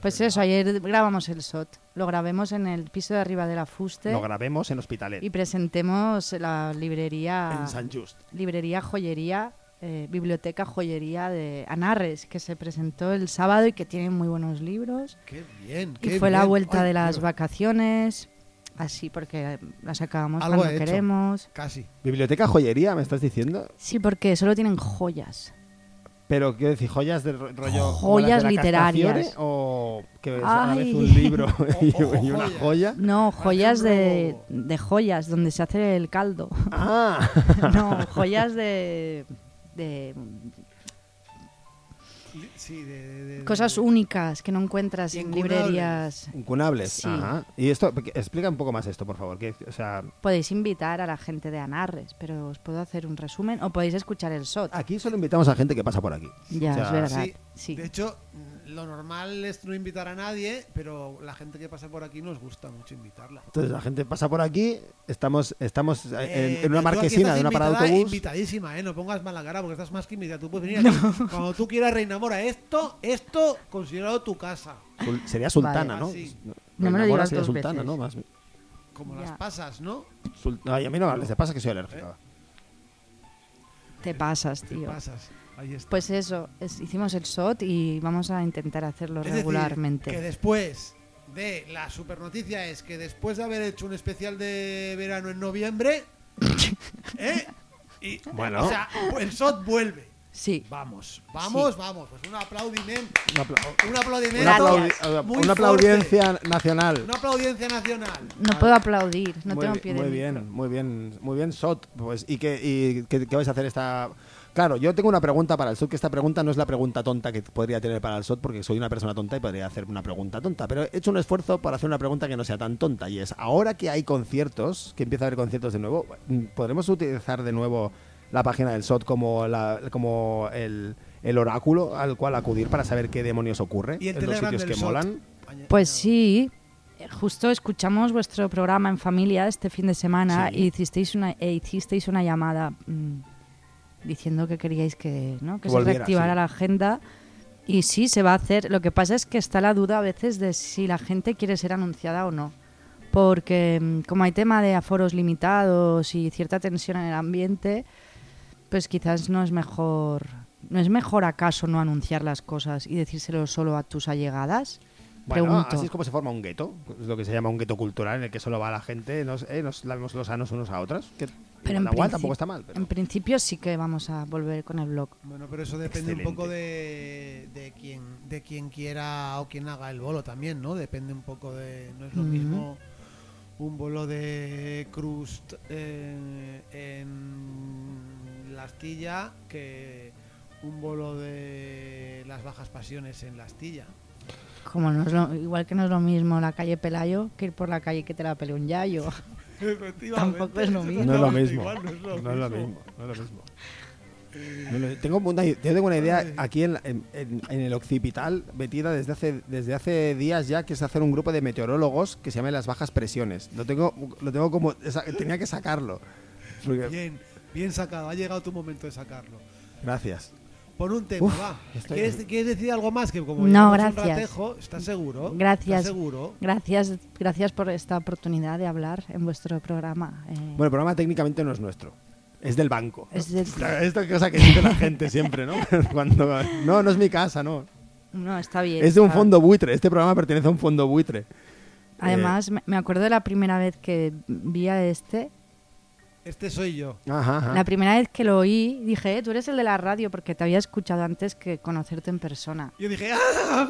Pues eso, ayer grabamos el SOT. Lo grabemos en el piso de arriba de la Fuste Lo grabemos en Hospitalet. y presentemos la librería, En San Just. librería joyería, eh, biblioteca joyería de Anarres, que se presentó el sábado y que tiene muy buenos libros. Qué bien. Y qué fue la vuelta Ay, de las Dios, vacaciones, así porque las acabamos Algo cuando he hecho. queremos. Casi. Biblioteca joyería, ¿me estás diciendo? Sí, porque solo tienen joyas. Pero, quiero decir, joyas de ro- rollo. Joyas de literarias. ¿O que es a la vez Ay. un libro y, O- o y una joya? No, joyas de, de joyas, donde se hace el caldo. Ah, No, joyas de, de Sí, de, de- de- cosas únicas que no encuentras en librerías. incunables. Sí. Ajá. Y esto, explica un poco más esto, por favor. Que, o sea, Podéis invitar a la gente de Anarres, pero os puedo hacer un resumen o podéis escuchar el SOT. aquí solo invitamos a gente que pasa por aquí. Ya, o sea, es verdad. Sí, Sí. De hecho, lo normal es no invitar a nadie, pero la gente que pasa por aquí nos gusta mucho invitarla. Entonces la gente pasa por aquí, estamos, estamos en, Eh, en una marquesina de una parada de autobús. Invitadísima, ¿eh? No pongas mala cara porque estás más que invitada. Tú puedes venir aquí cuando tú quieras, Reina Mora. Esto, esto considerado tu casa. Sería sultana, Vale. ¿no? Así. No me lo digas sería dos sultana, veces. ¿no? Más, Como Ya. las pasas, ¿no? sul- Ay, a mí no les pasa que soy alérgico. Te pasas, Te tío. pasas. Ahí está. Pues eso, es- hicimos el SOT y vamos a intentar hacerlo Es decir, regularmente. que después de la super noticia es que después de haber hecho un especial de verano en noviembre, ¿eh? Y, Bueno. O sea, el SOT vuelve. Sí, Vamos, vamos, vamos. Pues un aplaudimiento. Un apla- Un aplaudimiento. una aplaudi- una fuerte. aplaudiencia nacional. Una aplaudiencia nacional. no puedo aplaudir, no muy, tengo pie de muy bien, muy bien, muy bien, Sot. Pues, ¿y qué, y qué, qué vais a hacer esta...? Claro, yo tengo una pregunta para el SOT, que esta pregunta no es la pregunta tonta que podría tener para el SOT, porque soy una persona tonta y podría hacer una pregunta tonta, pero he hecho un esfuerzo para hacer una pregunta que no sea tan tonta, y es, ahora que hay conciertos, que empieza a haber conciertos de nuevo, ¿podremos utilizar de nuevo la página del SOT como, la, como el, el oráculo al cual acudir para saber qué demonios ocurre Y el en los sitios que SOT. molan. Pues sí, eh, justo escuchamos vuestro programa en familia este fin de semana Sí. y hicisteis una, e hicisteis una llamada mm, diciendo que queríais que, ¿no? que Que se volviera, reactivara sí. la agenda. Y sí, se va a hacer. Lo que pasa es que está la duda a veces de si la gente quiere ser anunciada o no. Porque mm, como hay tema de aforos limitados y cierta tensión en el ambiente, pues quizás no es mejor... ¿No es mejor acaso no anunciar las cosas y decírselo solo a tus allegadas? Bueno, Pregunto. así es como se forma un gueto, es lo que se llama un gueto cultural en el que solo va la gente, nos, eh, nos lavemos los sanos unos a otros. Pero en, da igual, princi- tampoco está mal. pero- en principio sí que vamos a volver con el blog. Bueno, pero eso depende un poco de, de quien de quien quiera o quien haga el bolo también, ¿no? Depende un poco de no es lo mismo un bolo de crust eh, en la astilla que un bolo de las bajas pasiones en la astilla. Como no es lo- igual que no es lo mismo la calle Pelayo que ir por la calle que te la pele un yayo. Tampoco es lo mismo. No es lo mismo. No es lo mismo. mismo. No es lo mismo. No tengo una, yo tengo una idea aquí en, la- en- en- en el occipital metida desde hace, desde hace días ya, que es hacer un grupo de meteorólogos que se llame las bajas presiones. Lo tengo, lo tengo como. esa- tenía que sacarlo. Porque- Bien, bien sacado. Ha llegado tu momento de sacarlo. gracias. Pon un tema, Uf, va. estoy- ¿Quieres, quieres decir algo más? Que como No, llevamos un gracias. ratejo, ¿estás seguro? Gracias. ¿Estás seguro? Gracias, gracias por esta oportunidad de hablar en vuestro programa. eh, Bueno, el programa técnicamente no es nuestro. Es del banco. es de- Claro, Esta cosa que dice la gente siempre, ¿no? Cuando, no, no es mi casa, no. no, está bien. Es de un fondo buitre. Este programa pertenece a un fondo buitre. Además, me- me acuerdo de la primera vez que vi a este. Este soy yo. Ajá, ajá. La primera vez que lo oí, dije, "Eh, tú eres el de la radio porque te había escuchado antes que conocerte en persona. Yo dije, ¡ah!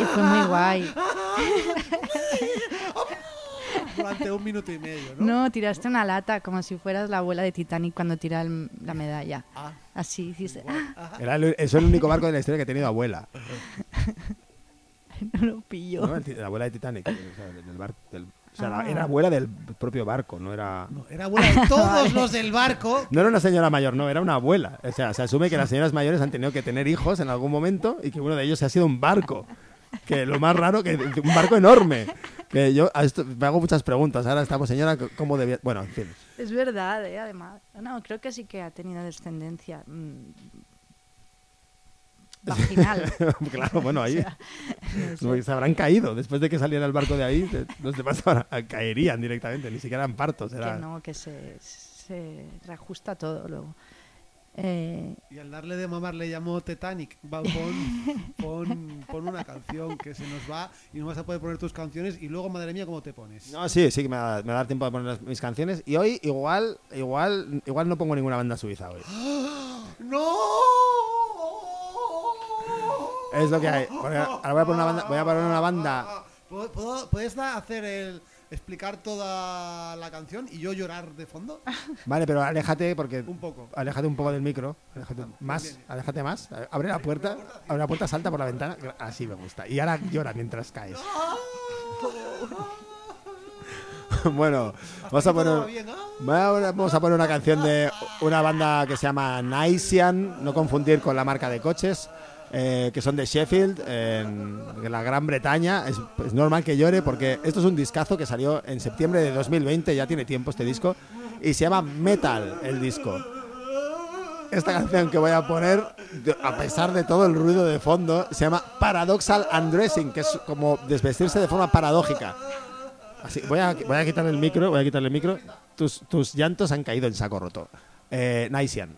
Y fue muy guay. durante un minuto y medio, ¿no? No, tiraste una lata como si fueras la abuela de Titanic cuando tira el- la medalla. Ah, Así hiciste. ¡Ah! Era el, es el único barco de la historia que ha tenido abuela. No lo pillo. ¿no? El ti- la abuela de Titanic. o sea, del bar- del- o sea, la- Ah. era abuela del propio barco, no era... no, era abuela de todos los del barco. No era una señora mayor, no, era una abuela. O sea, se asume que las señoras mayores han tenido que tener hijos en algún momento y que uno de ellos ha sido un barco. Que lo más raro, que un barco enorme. Que yo a esto me hago muchas preguntas. Ahora estamos, señora, ¿cómo debía...? Bueno, en fin. Es verdad, ¿eh? además. No, creo que sí que ha tenido descendencia. Vaginal. claro, bueno, ahí O sea, no sé. se habrán caído. Después de que saliera el barco de ahí, se- los demás caerían directamente. Ni siquiera eran partos. Era... Que no, que se, se reajusta todo luego. Eh, Y al darle de mamar le llamó Titanic. Va, pon, pon, pon una canción que se nos va y no vas a poder poner tus canciones y luego, madre mía, ¿cómo te pones? No, sí, sí que me va, me va a dar tiempo de poner las- mis canciones. Y hoy igual, igual, igual no pongo ninguna banda suiza hoy. ¡No! Es lo que hay. Ahora voy a poner una banda. Voy a poner una banda. ¿Puedo- puedo- ¿Puedes hacer el explicar toda la canción y yo llorar de fondo? Vale, pero aléjate porque. Un poco. Aléjate un poco del micro. Aléjate más. Aléjate más. Abre la puerta. Abre la puerta, salta por la ventana. Así me gusta. Y ahora llora mientras caes. bueno, vamos a poner. bien, Vamos a poner una canción de una banda que se llama Naisian, no confundir con la marca de coches, eh, que son de Sheffield, en, la Gran Bretaña. Es, normal que llore porque esto es un discazo que salió en septiembre de 2020, ya tiene tiempo este disco, y se llama Metal el disco. Esta canción que voy a poner, a pesar de todo el ruido de fondo, se llama Paradoxal Undressing, que es como desvestirse de forma paradójica. Así, voy, a, voy a quitarle el micro, voy a quitarle el micro. Tus, tus llantos han caído en saco roto. Eh, Naisian.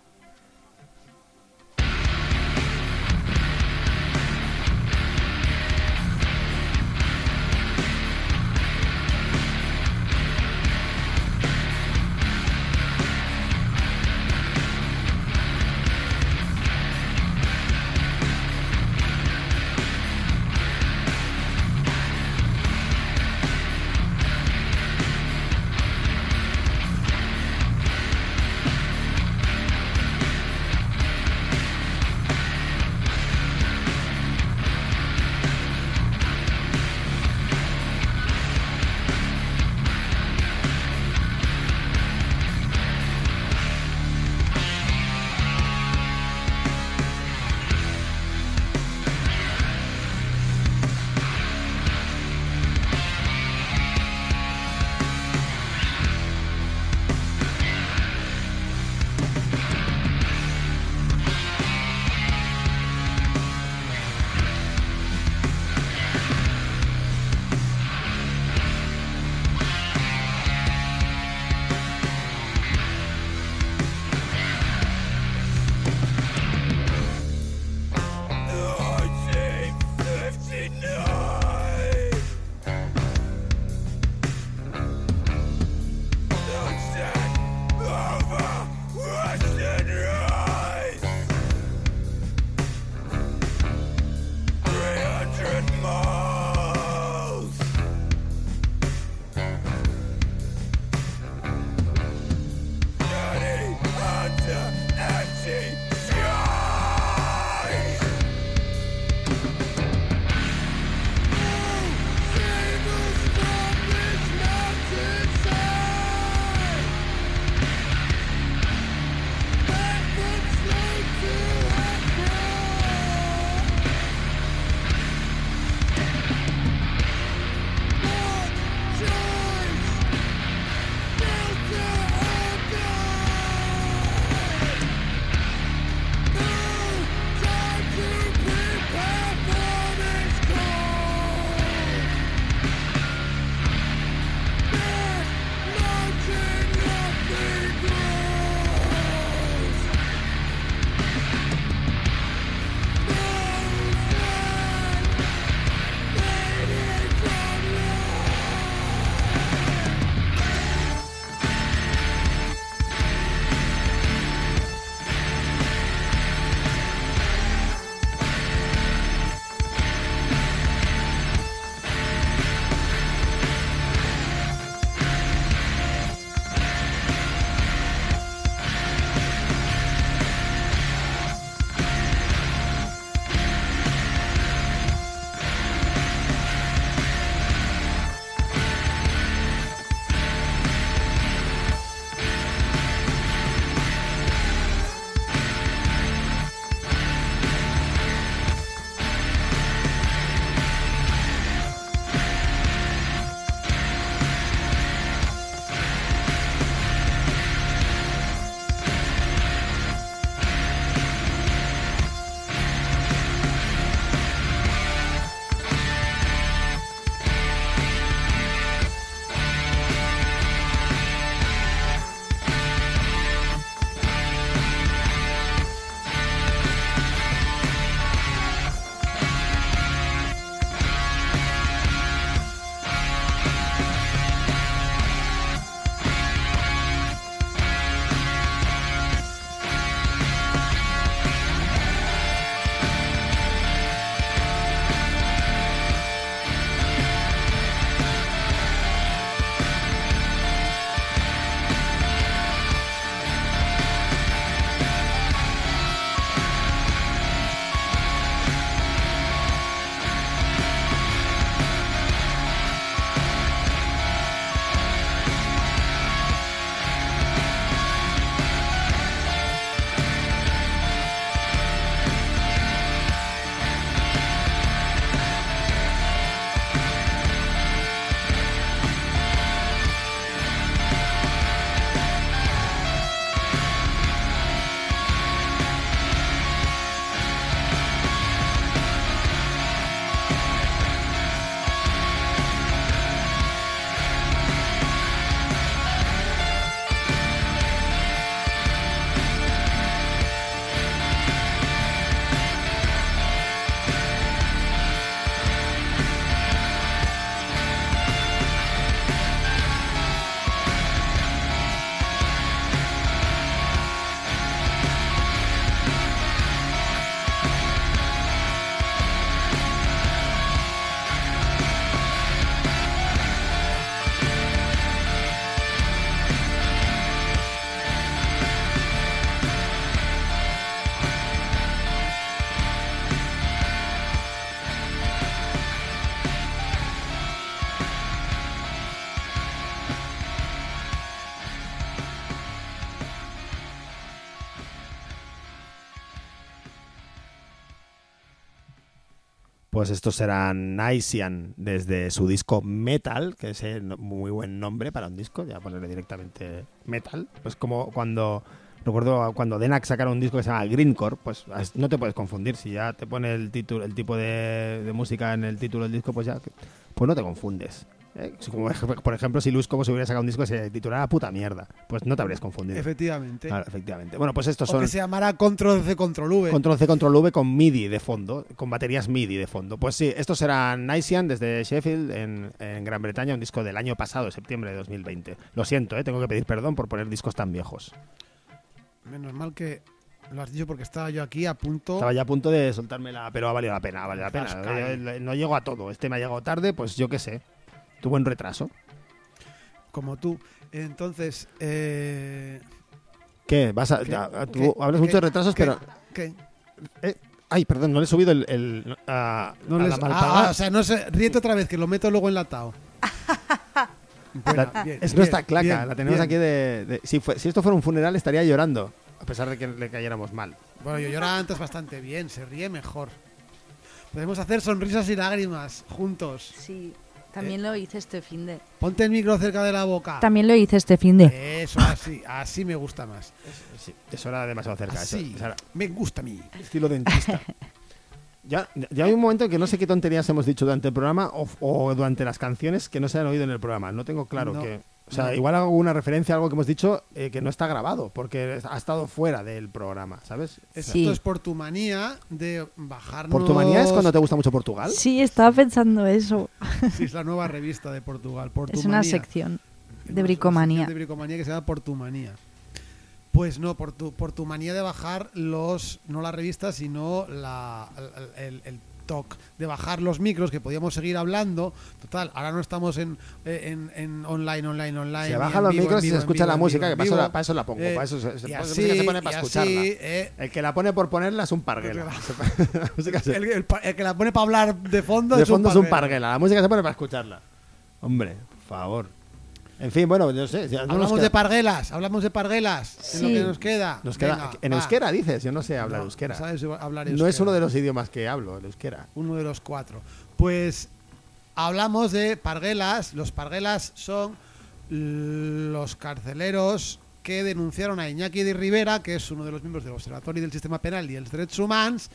Pues estos serán Naisian desde su disco Metal, que es eh, no- muy buen nombre para un disco, ya ponerle directamente Metal. Pues como cuando, recuerdo cuando Denac sacaron un disco que se llama Greencore, pues no te puedes confundir. Si ya te pone el título, el tipo de, de música en el título del disco, pues ya, pues no te confundes. ¿Eh? Como, por ejemplo, si Luz como se hubiera sacado un disco que se titulara Puta Mierda, pues no te habrías confundido. Efectivamente. Claro, efectivamente. Bueno, pues estos O son... que se llamará Control C, Control V. Control C, Control V con MIDI de fondo, con baterías MIDI de fondo. Pues sí, estos serán Naisian desde Sheffield en, en Gran Bretaña, un disco del año pasado, septiembre de 2020. Lo siento, ¿eh? tengo que pedir perdón por poner discos tan viejos. Menos mal que lo has dicho porque estaba yo aquí a punto. Estaba ya a punto de soltármela, pero ha valido la pena, ha valido la pena. Eh, No llego a todo, este me ha llegado tarde, pues yo qué sé. Tuvo un retraso. como tú. Entonces, eh, ¿Qué? Vas a, ¿Qué? ya, tú ¿Qué? hablas mucho de retrasos, ¿qué? pero... ¿qué? eh, ay, perdón, no le he subido el... el- a, No a les- la ah, malpagada. ah, o sea, no sé, ríete otra vez que lo meto luego enlatado. Bueno, La- bien, es bien, nuestra claca, bien, la tenemos bien. aquí de... de- si, fue- si esto fuera un funeral estaría llorando, a pesar de que le cayéramos mal. Bueno, yo lloraba antes bastante bien, se ríe mejor. Podemos hacer sonrisas y lágrimas juntos. Sí, también lo hice este fin de. Ponte el micro cerca de la boca. También lo hice este fin de. Eso, así, así me gusta más. Sí, eso era demasiado cerca. Eso, Así, eso era me gusta a mí. estilo dentista. ya, ya hay un momento en que no sé qué tonterías hemos dicho durante el programa o, o durante las canciones que no se han oído en el programa. No tengo claro No, que... O sea, no. igual hago una referencia a algo que hemos dicho eh, que no está grabado, porque ha estado fuera del programa, ¿sabes? Esto Sí. es por tu manía de bajarnos... ¿Por tu manía es cuando te gusta mucho Portugal? Sí, estaba pensando eso. Sí, es la nueva revista de Portugal. Por tu Es una manía. sección de una bricomanía. sección de bricomanía que se llama Por tu manía. Pues no, por tu, por tu manía de bajar los, no la revista, sino la, el, el- de bajar los micros, que podíamos seguir hablando. Total, ahora no estamos en, en, en online, online, online. Se bajan los vivo, micros y se escucha vivo, la música, que para eso, la, para eso la pongo, Eh, para eso se, se- así, música se pone para escucharla. así, eh, El que la pone por ponerla es un parguela. el, el pa- el que la pone para hablar de fondo, de es, un fondo es un parguela. La música se pone para escucharla. Hombre, por favor. En fin, bueno, yo sé. ya no nos Hablamos de parguelas, hablamos de parguelas. En lo Sí. que nos queda. nos queda- Venga, en va. euskera dices, yo no sé hablar No, euskera. no sabes hablar No es euskera. uno de los idiomas que hablo, el euskera. uno de los cuatro. Pues hablamos de parguelas. Los parguelas son los carceleros que denunciaron a Iñaki de Rivera, que es uno de los miembros del Observatorio del Sistema Penal y el Derechos Humanos,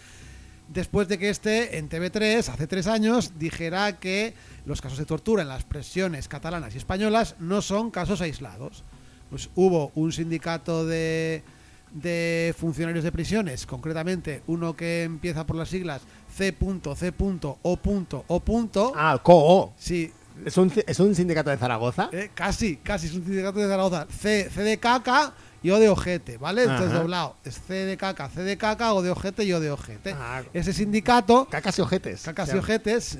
después de que este en TV3 hace tres años dijera que los casos de tortura en las prisiones catalanas y españolas no son casos aislados. Pues hubo un sindicato de, de funcionarios de prisiones, concretamente uno que empieza por las siglas C.C.O.O. Ah, COO. Sí, ¿Es un, es un sindicato de Zaragoza? eh, casi, casi es un sindicato de Zaragoza. C, C de caca y O de ojete, ¿vale? Entonces Ajá. doblado. Es C de caca, C de caca, O de ojete y O de ojete. Ah. Ese sindicato, Cacas y ojetes. cacas O y ojetes,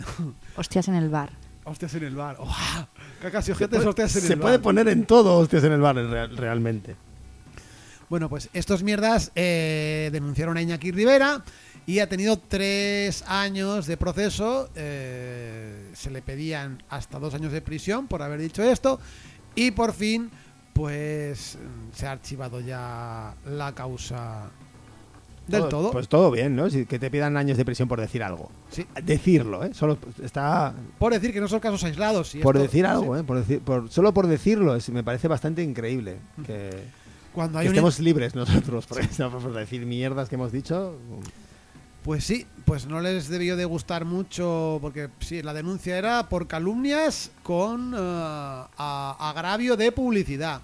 Hostias en el bar. hostias en el bar. ¡Uah! Cacas y Se, ojetes, puede, hostias en se el puede bar. poner en todo hostias en el bar, real- realmente. Bueno, pues estos mierdas eh, denunciaron a Iñaki Rivera y ha tenido tres años de proceso. eh, se le pedían hasta dos años de prisión por haber dicho esto y por fin, pues se ha archivado ya la causa del todo. Pues todo bien, ¿no? Si- que te pidan años de prisión por decir algo. Sí. Decirlo, ¿eh? Solo está Por decir que no son casos aislados. y por esto- decir sí. algo, ¿eh? Por decir, por, solo por decirlo, es- me parece bastante increíble que, Cuando que hay un estemos libres nosotros, porque por decir mierdas que hemos dicho. Pues sí, pues no les debió de gustar mucho, porque sí, la denuncia era por calumnias con eh, a- agravio de publicidad.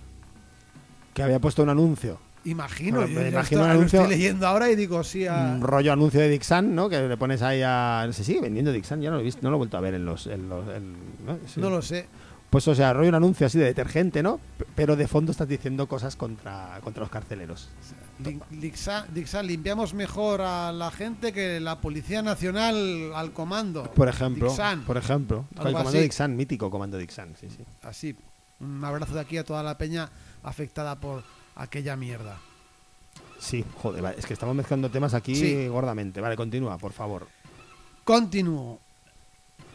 Que había puesto un anuncio, Imagino, Bueno, yo imagino esto- un lo anuncio- estoy leyendo ahora y digo, sí, a- un rollo anuncio de Dixan, ¿no? Que le pones ahí a. Se sigue vendiendo Dixan, ya no lo he visto, no lo he vuelto a ver en los. en los- en- ¿no? Sí. no lo sé. Pues o sea, rollo un anuncio así de detergente, ¿no? P- Pero de fondo estás diciendo cosas contra, contra los carceleros. Lixa- Dixan, limpiamos mejor a la gente que la Policía Nacional al comando. Por ejemplo. Dixan. Por ejemplo. El comando. Dixan, mítico comando Dixan, sí, sí. Así, un abrazo de aquí a toda la peña afectada por aquella mierda. Sí, joder, vale, es que estamos mezclando temas aquí Sí. gordamente. Vale, continúa, por favor. Continúo.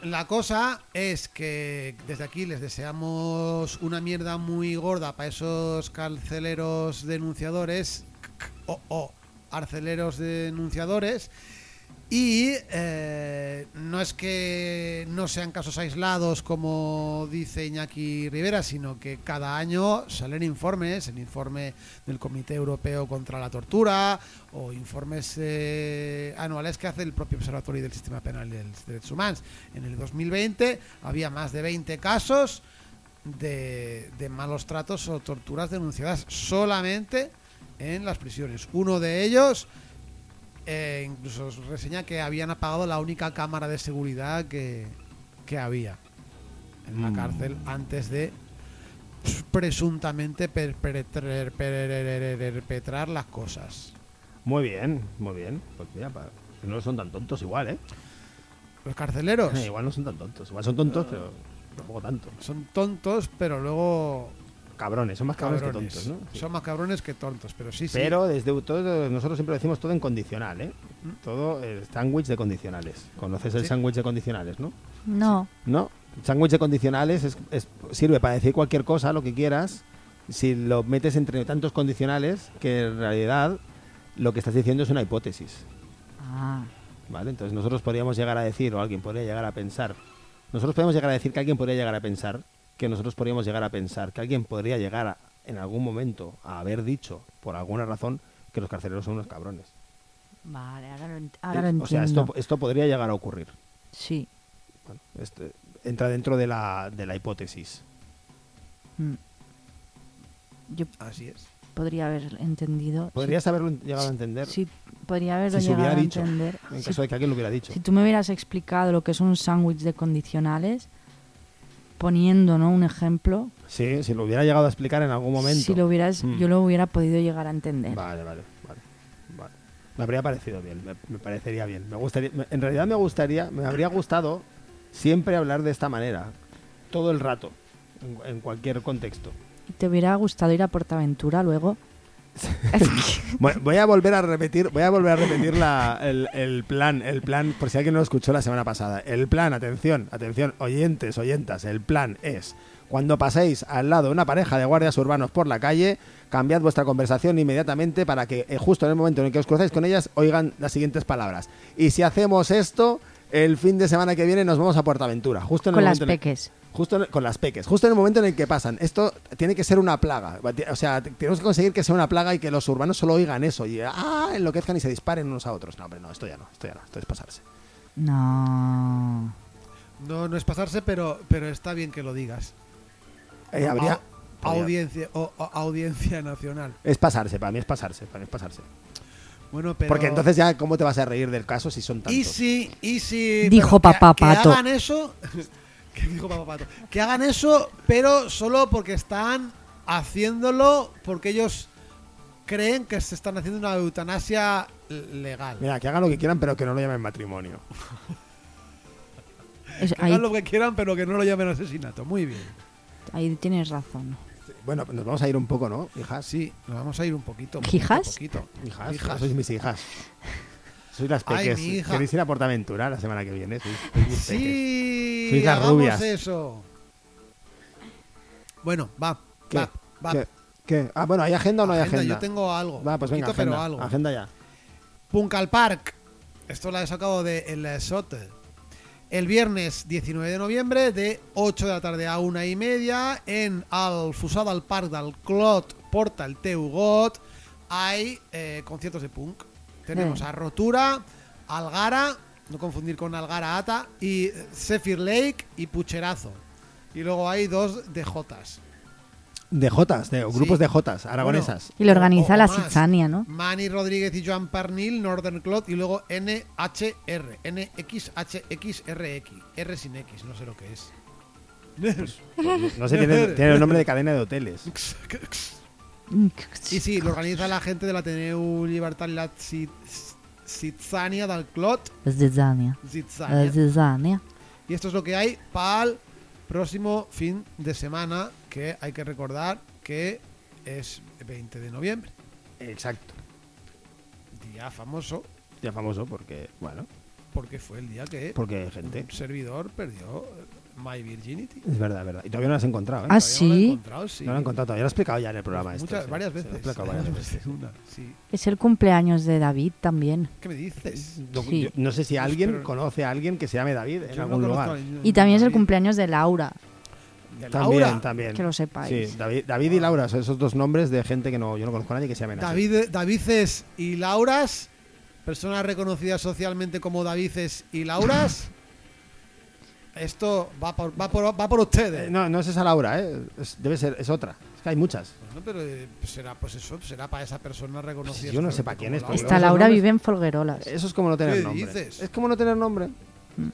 La cosa es que desde aquí les deseamos una mierda muy gorda para esos carceleros denunciadores o, o arceleros denunciadores Y eh, no es que no sean casos aislados como dice Iñaki Rivera, sino que cada año salen informes, el informe del Comité Europeo contra la Tortura o informes eh, anuales que hace el propio Observatorio del Sistema Penal de Derechos Humanos. En el 2020 había más de 20 casos de malos tratos o torturas denunciadas solamente en las prisiones. Uno de ellos eh, incluso reseña que habían apagado la única cámara de seguridad que, que había en la Mm. cárcel antes de presuntamente perpetrar, perpetrar las cosas. Muy bien, muy bien. Pues mira, no son tan tontos igual, ¿eh? Los carceleros Eh, Igual no son tan tontos. Igual son tontos, pero tampoco tanto. son tontos, pero luego Cabrones, son más cabrones, cabrones. que tontos, ¿no? Sí. Son más cabrones que tontos, pero sí, sí. Pero desde todo, nosotros siempre decimos todo en condicional, ¿eh? Todo el sándwich de condicionales. ¿Conoces el sándwich de condicionales, no? No. No. Sándwich de condicionales es, es- sirve para decir cualquier cosa, lo que quieras, si lo metes entre tantos condicionales que en realidad lo que estás diciendo es una hipótesis. Ah. ¿Vale? Entonces nosotros podríamos llegar a decir, o alguien podría llegar a pensar, nosotros podemos llegar a decir que alguien podría llegar a pensar, que nosotros podríamos llegar a pensar, que alguien podría llegar a- en algún momento a haber dicho, por alguna razón, que los carceleros son unos cabrones. Vale, ahora lo, ent- ahora lo Eh, entiendo. o sea, esto, esto podría llegar a ocurrir. Sí. Bueno, esto entra dentro de la, de la hipótesis. Mm. Yo Así es. podría haber entendido. ¿Podrías haberlo llegado a entender Sí, podría haberlo si llegado a dicho? entender. en Si- caso de que alguien lo hubiera dicho? Si tú me hubieras explicado lo que es un sándwich de condicionales, poniendo ¿no? un ejemplo, Sí, si lo hubiera llegado a explicar en algún momento. si lo hubieras, Mm. yo lo hubiera podido llegar a entender. Vale, vale, vale, vale. Me habría parecido bien, me, me parecería bien. Me gustaría, me- en realidad me gustaría, me habría gustado siempre hablar de esta manera, todo el rato, en, en cualquier contexto. ¿Te hubiera gustado ir a Portaventura luego? Voy a volver a repetir, voy a volver a repetir la- el, el plan, el plan, por si alguien no lo escuchó la semana pasada. El plan, atención, atención, oyentes, oyentas, el plan es cuando paséis al lado de una pareja de guardias urbanos por la calle, cambiad vuestra conversación inmediatamente para que eh, justo en el momento en el que os cruzáis con ellas oigan las siguientes palabras. Y si hacemos esto, el fin de semana que viene nos vamos a Portaventura, justo en el Con las en el- peques. Justo en- con las peques, justo en el momento en el que pasan. Esto tiene que ser una plaga. O sea, tenemos que conseguir que sea una plaga y que los urbanos solo oigan eso y ah, enloquezcan y se disparen unos a otros. No, hombre, no, esto ya no, esto ya no, esto es pasarse. No. No, no es pasarse, pero, pero está bien que lo digas. Eh, habría, audiencia, o- o- audiencia nacional. Es pasarse, para mí es pasarse, para mí es pasarse. Bueno, pero... Porque entonces ya, ¿cómo te vas a reír del caso si son tantos? Y si, y si... Dijo que- Papá que, Pato. hagan eso... que dijo Papá Pato. Que hagan eso, pero solo porque están haciéndolo porque ellos creen que se están haciendo una eutanasia legal. Mira, que hagan lo que quieran, pero que no lo llamen matrimonio. Es- Que ahí, hagan lo que quieran, pero que no lo llamen asesinato. Muy bien. ahí tienes razón. Bueno, nos vamos a ir un poco, ¿no, hijas? Sí, nos vamos a ir un poquito. poquito, ¿Hijas? poquito. Hijas, Hijas. sois mis hijas. Sois las Ay, peques. mi hija. ¿Queréis ir a Portaventura la semana que viene? Sois. Sí, Sois las hagamos rubias. eso. Bueno, va, ¿Qué? va, va. ¿Qué? ¿Qué? Ah, bueno, ¿hay agenda o no hay agenda? Yo tengo algo. Va, pues venga, poquito, agenda, pero algo. agenda ya. Punkal Park. Esto lo he sacado de El Sot. El viernes 19 de noviembre, de 8 de la tarde a 1 y media, en el Fusada al Parc del Clot Porta el Teu Got, hay eh, conciertos de punk. Tenemos a Rotura, Algara, no confundir con Algara Ata, y Zephyr Lake y Pucherazo. Y luego hay dos de Jotas. De Jotas, de grupos de Jotas, aragonesas. Y lo organiza O- o la más. Sitzania, ¿no? Manny Rodríguez y Joan Pernil, Northern Clot y luego NHR, NXHXRX, R sin X, no sé lo que es. no sé, tiene, tiene el nombre de cadena de hoteles. y sí, lo organiza la gente del Ateneu Libertad la Sitzania del Clot, Sitzania. Sitzania. Sitzania. Y esto es lo que hay para el próximo fin de semana, que hay que recordar que es 20 de noviembre, Exacto. día famoso, Ya famoso porque, bueno, porque fue el día que porque gente. un servidor perdió My Virginity. Es verdad, es verdad. Y todavía no lo has encontrado, ¿eh? Ah, Todavía No lo he sí. encontrado, sí. No lo he encontrado todavía. Lo he explicado ya en el programa. Pues esto, muchas, sí. varias Sí, lo he veces. explicado varias veces. Una, sí. Es el cumpleaños de David también. ¿Qué me dices? No, Sí. yo- no sé si alguien pero- conoce a alguien que se llame David en algún lugar. Y también es el cumpleaños de Laura, de También, Laura. también. que lo sepáis. Sí, David, David y Laura son esos dos nombres de gente que no, yo no conozco a nadie que se llamen así. David, Davices y Lauras, personas reconocidas socialmente como Davices y Lauras. Esto va por, va por, va por ustedes. Eh, no, no es esa Laura, ¿eh? Es- debe ser, es otra. Es que hay muchas. Bueno, pero eh, será pues eso, será para esa persona reconocida. Yo no sé para quién es, Laura. Esta Laura vive en Folguerolas. Eso es como no tener ¿Qué nombre. dices? Es como no tener nombre.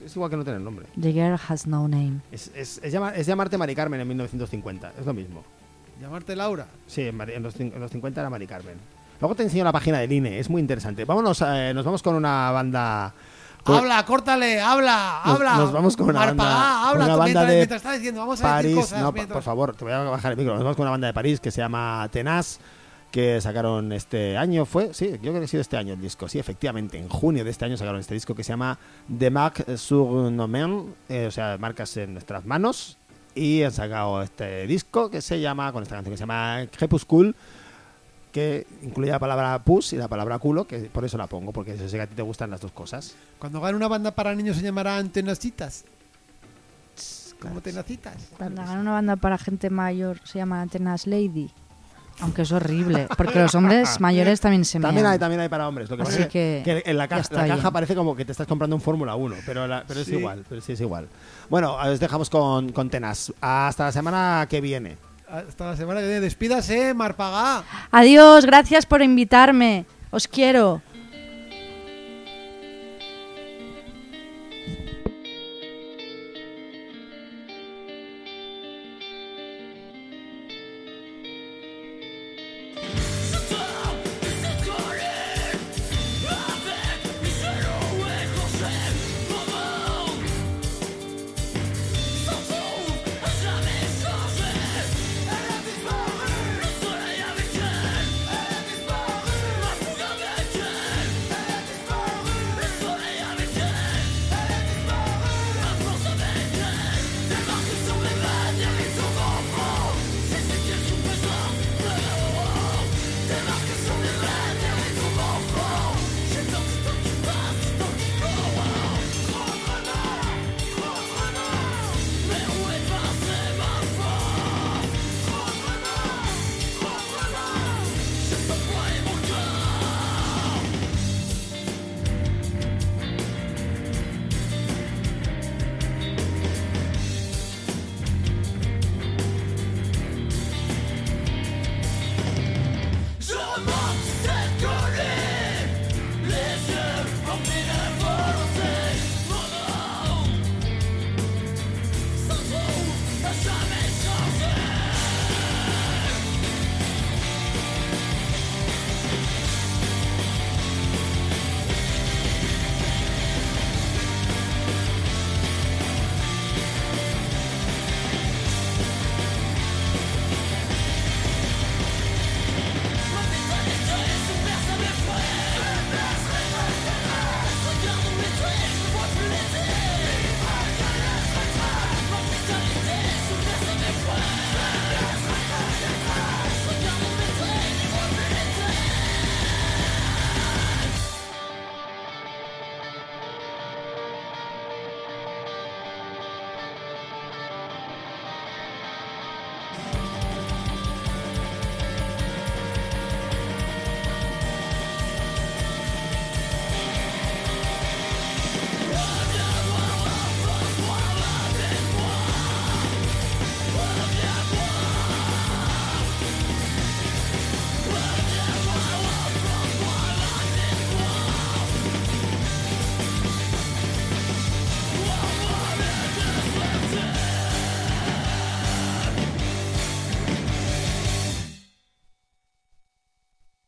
Es igual que no tener nombre. The girl has no name. Es, es, es, llama- es llamarte Mari Carmen en 1950. Es lo mismo. Llamarte Laura. Sí, en, los, en los 50 era Mari Carmen. Luego te enseño la página del INE. Es muy interesante. Vámonos, eh, nos vamos con una banda. Con- Habla, córtale, habla, Nos- habla. nos vamos con una banda- habla. una banda mientras, de mientras está diciendo, vamos a París, cosas. no, mientras- por favor, te voy a bajar el micro. Nos vamos con una banda de París que se llama Tenaz, que sacaron este año, ¿fue? Sí, yo creo que ha sido este año el disco. Sí, efectivamente, en junio de este año sacaron este disco que se llama The Mark sur nos mains, eh, o sea, marcas en nuestras manos. Y han sacado este disco que se llama, con esta canción que se llama Crepuscule, que incluye la palabra pus y la palabra culo, que por eso la pongo, porque sé que a ti te gustan las dos cosas. Cuando gane una banda para niños se llamarán Tenacitas. Como Tenacitas. Cuando hagan una banda para gente mayor se llama Tenas Lady. Aunque es horrible, porque los hombres mayores también se También mean. hay, también hay para hombres. Lo que Así pasa es que en la, caja, bien. parece como que te estás comprando un Fórmula 1, pero, la- pero es igual, pero sí es igual. Bueno, os dejamos con, con Tenas. Hasta la semana que viene. Hasta la semana que viene. Despídase, Marpagá. Adiós, gracias por invitarme. Os quiero.